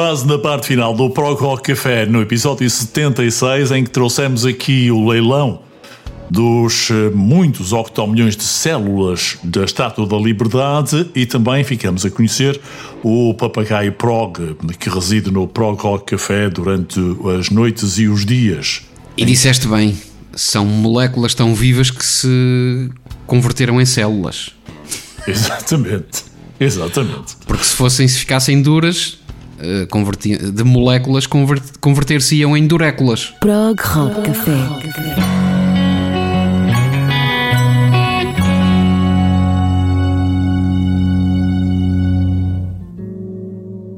Quase na parte final do Prog Rock Café, no episódio 76, em que trouxemos aqui o leilão dos eh, muitos octomilhões de células da Estátua da Liberdade e também ficamos a conhecer o papagaio Prog, que reside no Prog Rock Café durante as noites e os dias. E disseste bem, são moléculas tão vivas que se converteram em células. Exatamente, exatamente. Porque se fossem, se ficassem duras, de moléculas, convert- converter-se-iam em duréculas. Prog Rock Café.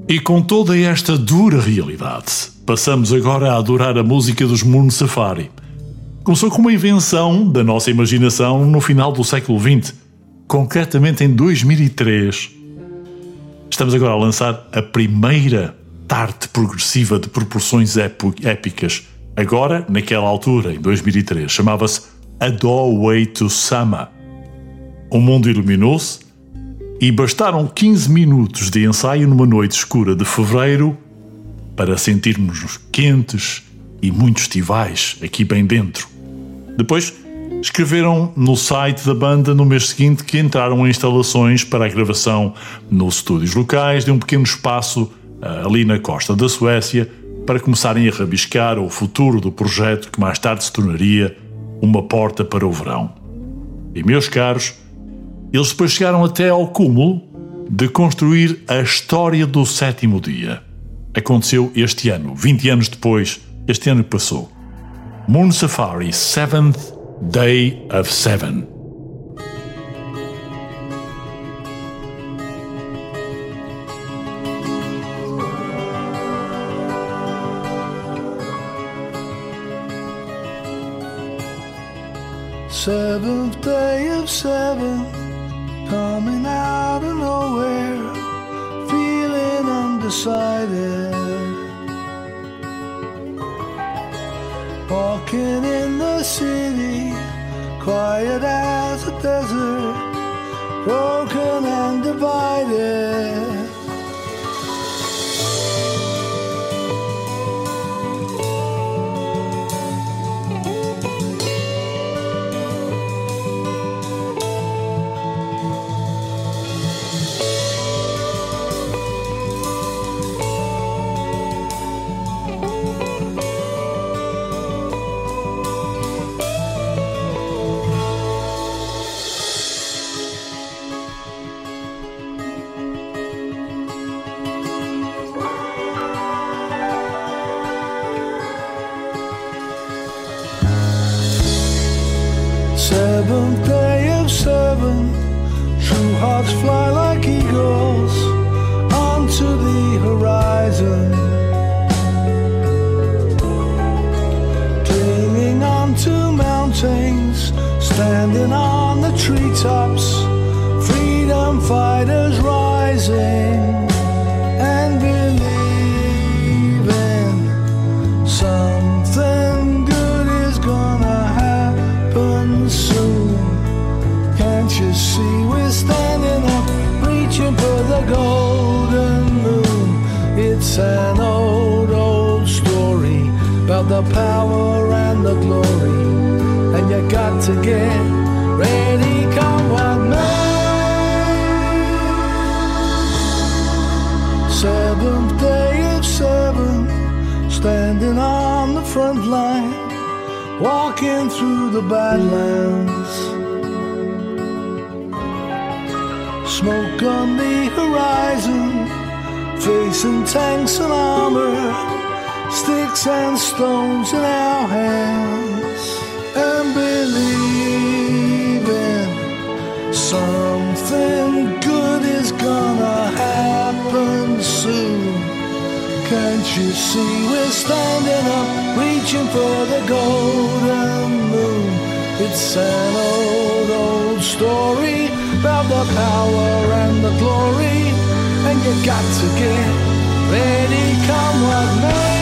E com toda esta dura realidade, passamos agora a adorar a música dos Moon Safari. Começou com uma invenção da nossa imaginação no final do século XX, concretamente em 2003. Estamos agora a lançar a primeira tarte progressiva de proporções épicas. Agora, naquela altura, em 2003, chamava-se A Doorway to Sama. O mundo iluminou-se e bastaram 15 minutos de ensaio numa noite escura de fevereiro para sentirmos-nos quentes e muito estivais aqui bem dentro. Depois escreveram no site da banda no mês seguinte que entraram em instalações para a gravação nos estúdios locais de um pequeno espaço ah, ali na costa da Suécia para começarem a rabiscar o futuro do projeto que mais tarde se tornaria uma porta para o verão. E meus caros, eles depois chegaram até ao cúmulo de construir a história do sétimo dia. Aconteceu este ano, 20 anos depois, este ano que passou. Moon Safari Seventh Day of Seven. Seventh day of seven, coming out of nowhere, feeling undecided. Walking in the city, quiet as a desert, broken and divided. Walking through the badlands. Smoke on the horizon, facing tanks and armor, sticks and stones in our hands, and believing something good is gonna happen soon. Can't you see we're standing up, reaching for the golden moon? It's an old, old story about the power and the glory, and you got to get ready, come what may.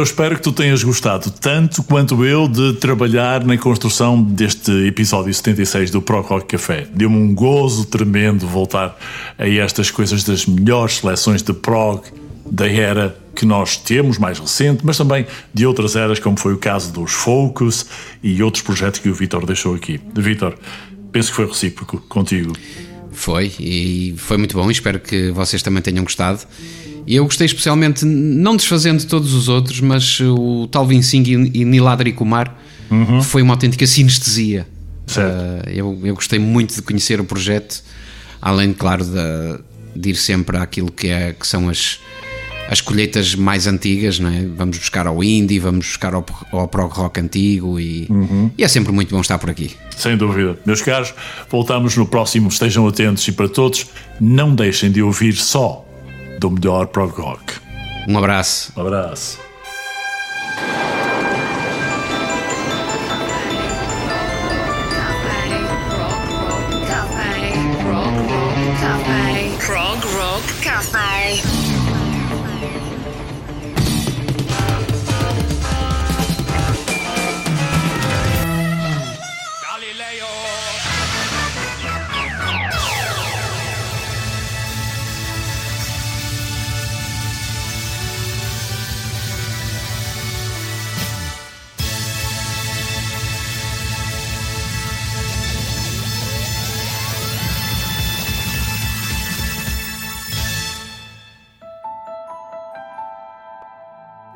Eu espero que tu tenhas gostado tanto quanto eu de trabalhar na construção deste episódio 76 do Pro Rock Café. Deu-me um gozo tremendo voltar a estas coisas das melhores seleções de prog da era que nós temos, mais recente, mas também de outras eras, como foi o caso dos Focus e outros projetos que o Vitor deixou aqui. Vitor, penso que foi recíproco contigo. Foi, e foi muito bom. Espero que vocês também tenham gostado. E eu gostei especialmente, não desfazendo todos os outros, mas o Talvin Singh e Niladri Kumar foi uma autêntica sinestesia. Uh, eu, eu gostei muito de conhecer o projeto, além, claro, de, de ir sempre àquilo que, é, que são as, as colheitas mais antigas, não é? Vamos buscar ao indie, vamos buscar ao, ao prog rock antigo e, e é sempre muito bom estar por aqui. Sem dúvida. Meus caros, voltamos no próximo. Estejam atentos e para todos, não deixem de ouvir só do melhor prog rock. Um abraço. Um abraço. Prog Rock Cafe. Prog Rock Cafe.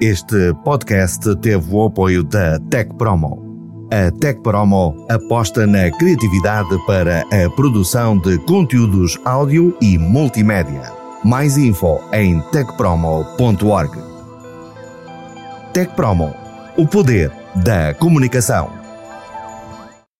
Este podcast teve o apoio da Tech Promo. A Tech Promo aposta na criatividade para a produção de conteúdos áudio e multimédia. Mais info em techpromo.org. Tech Promo, o poder da comunicação.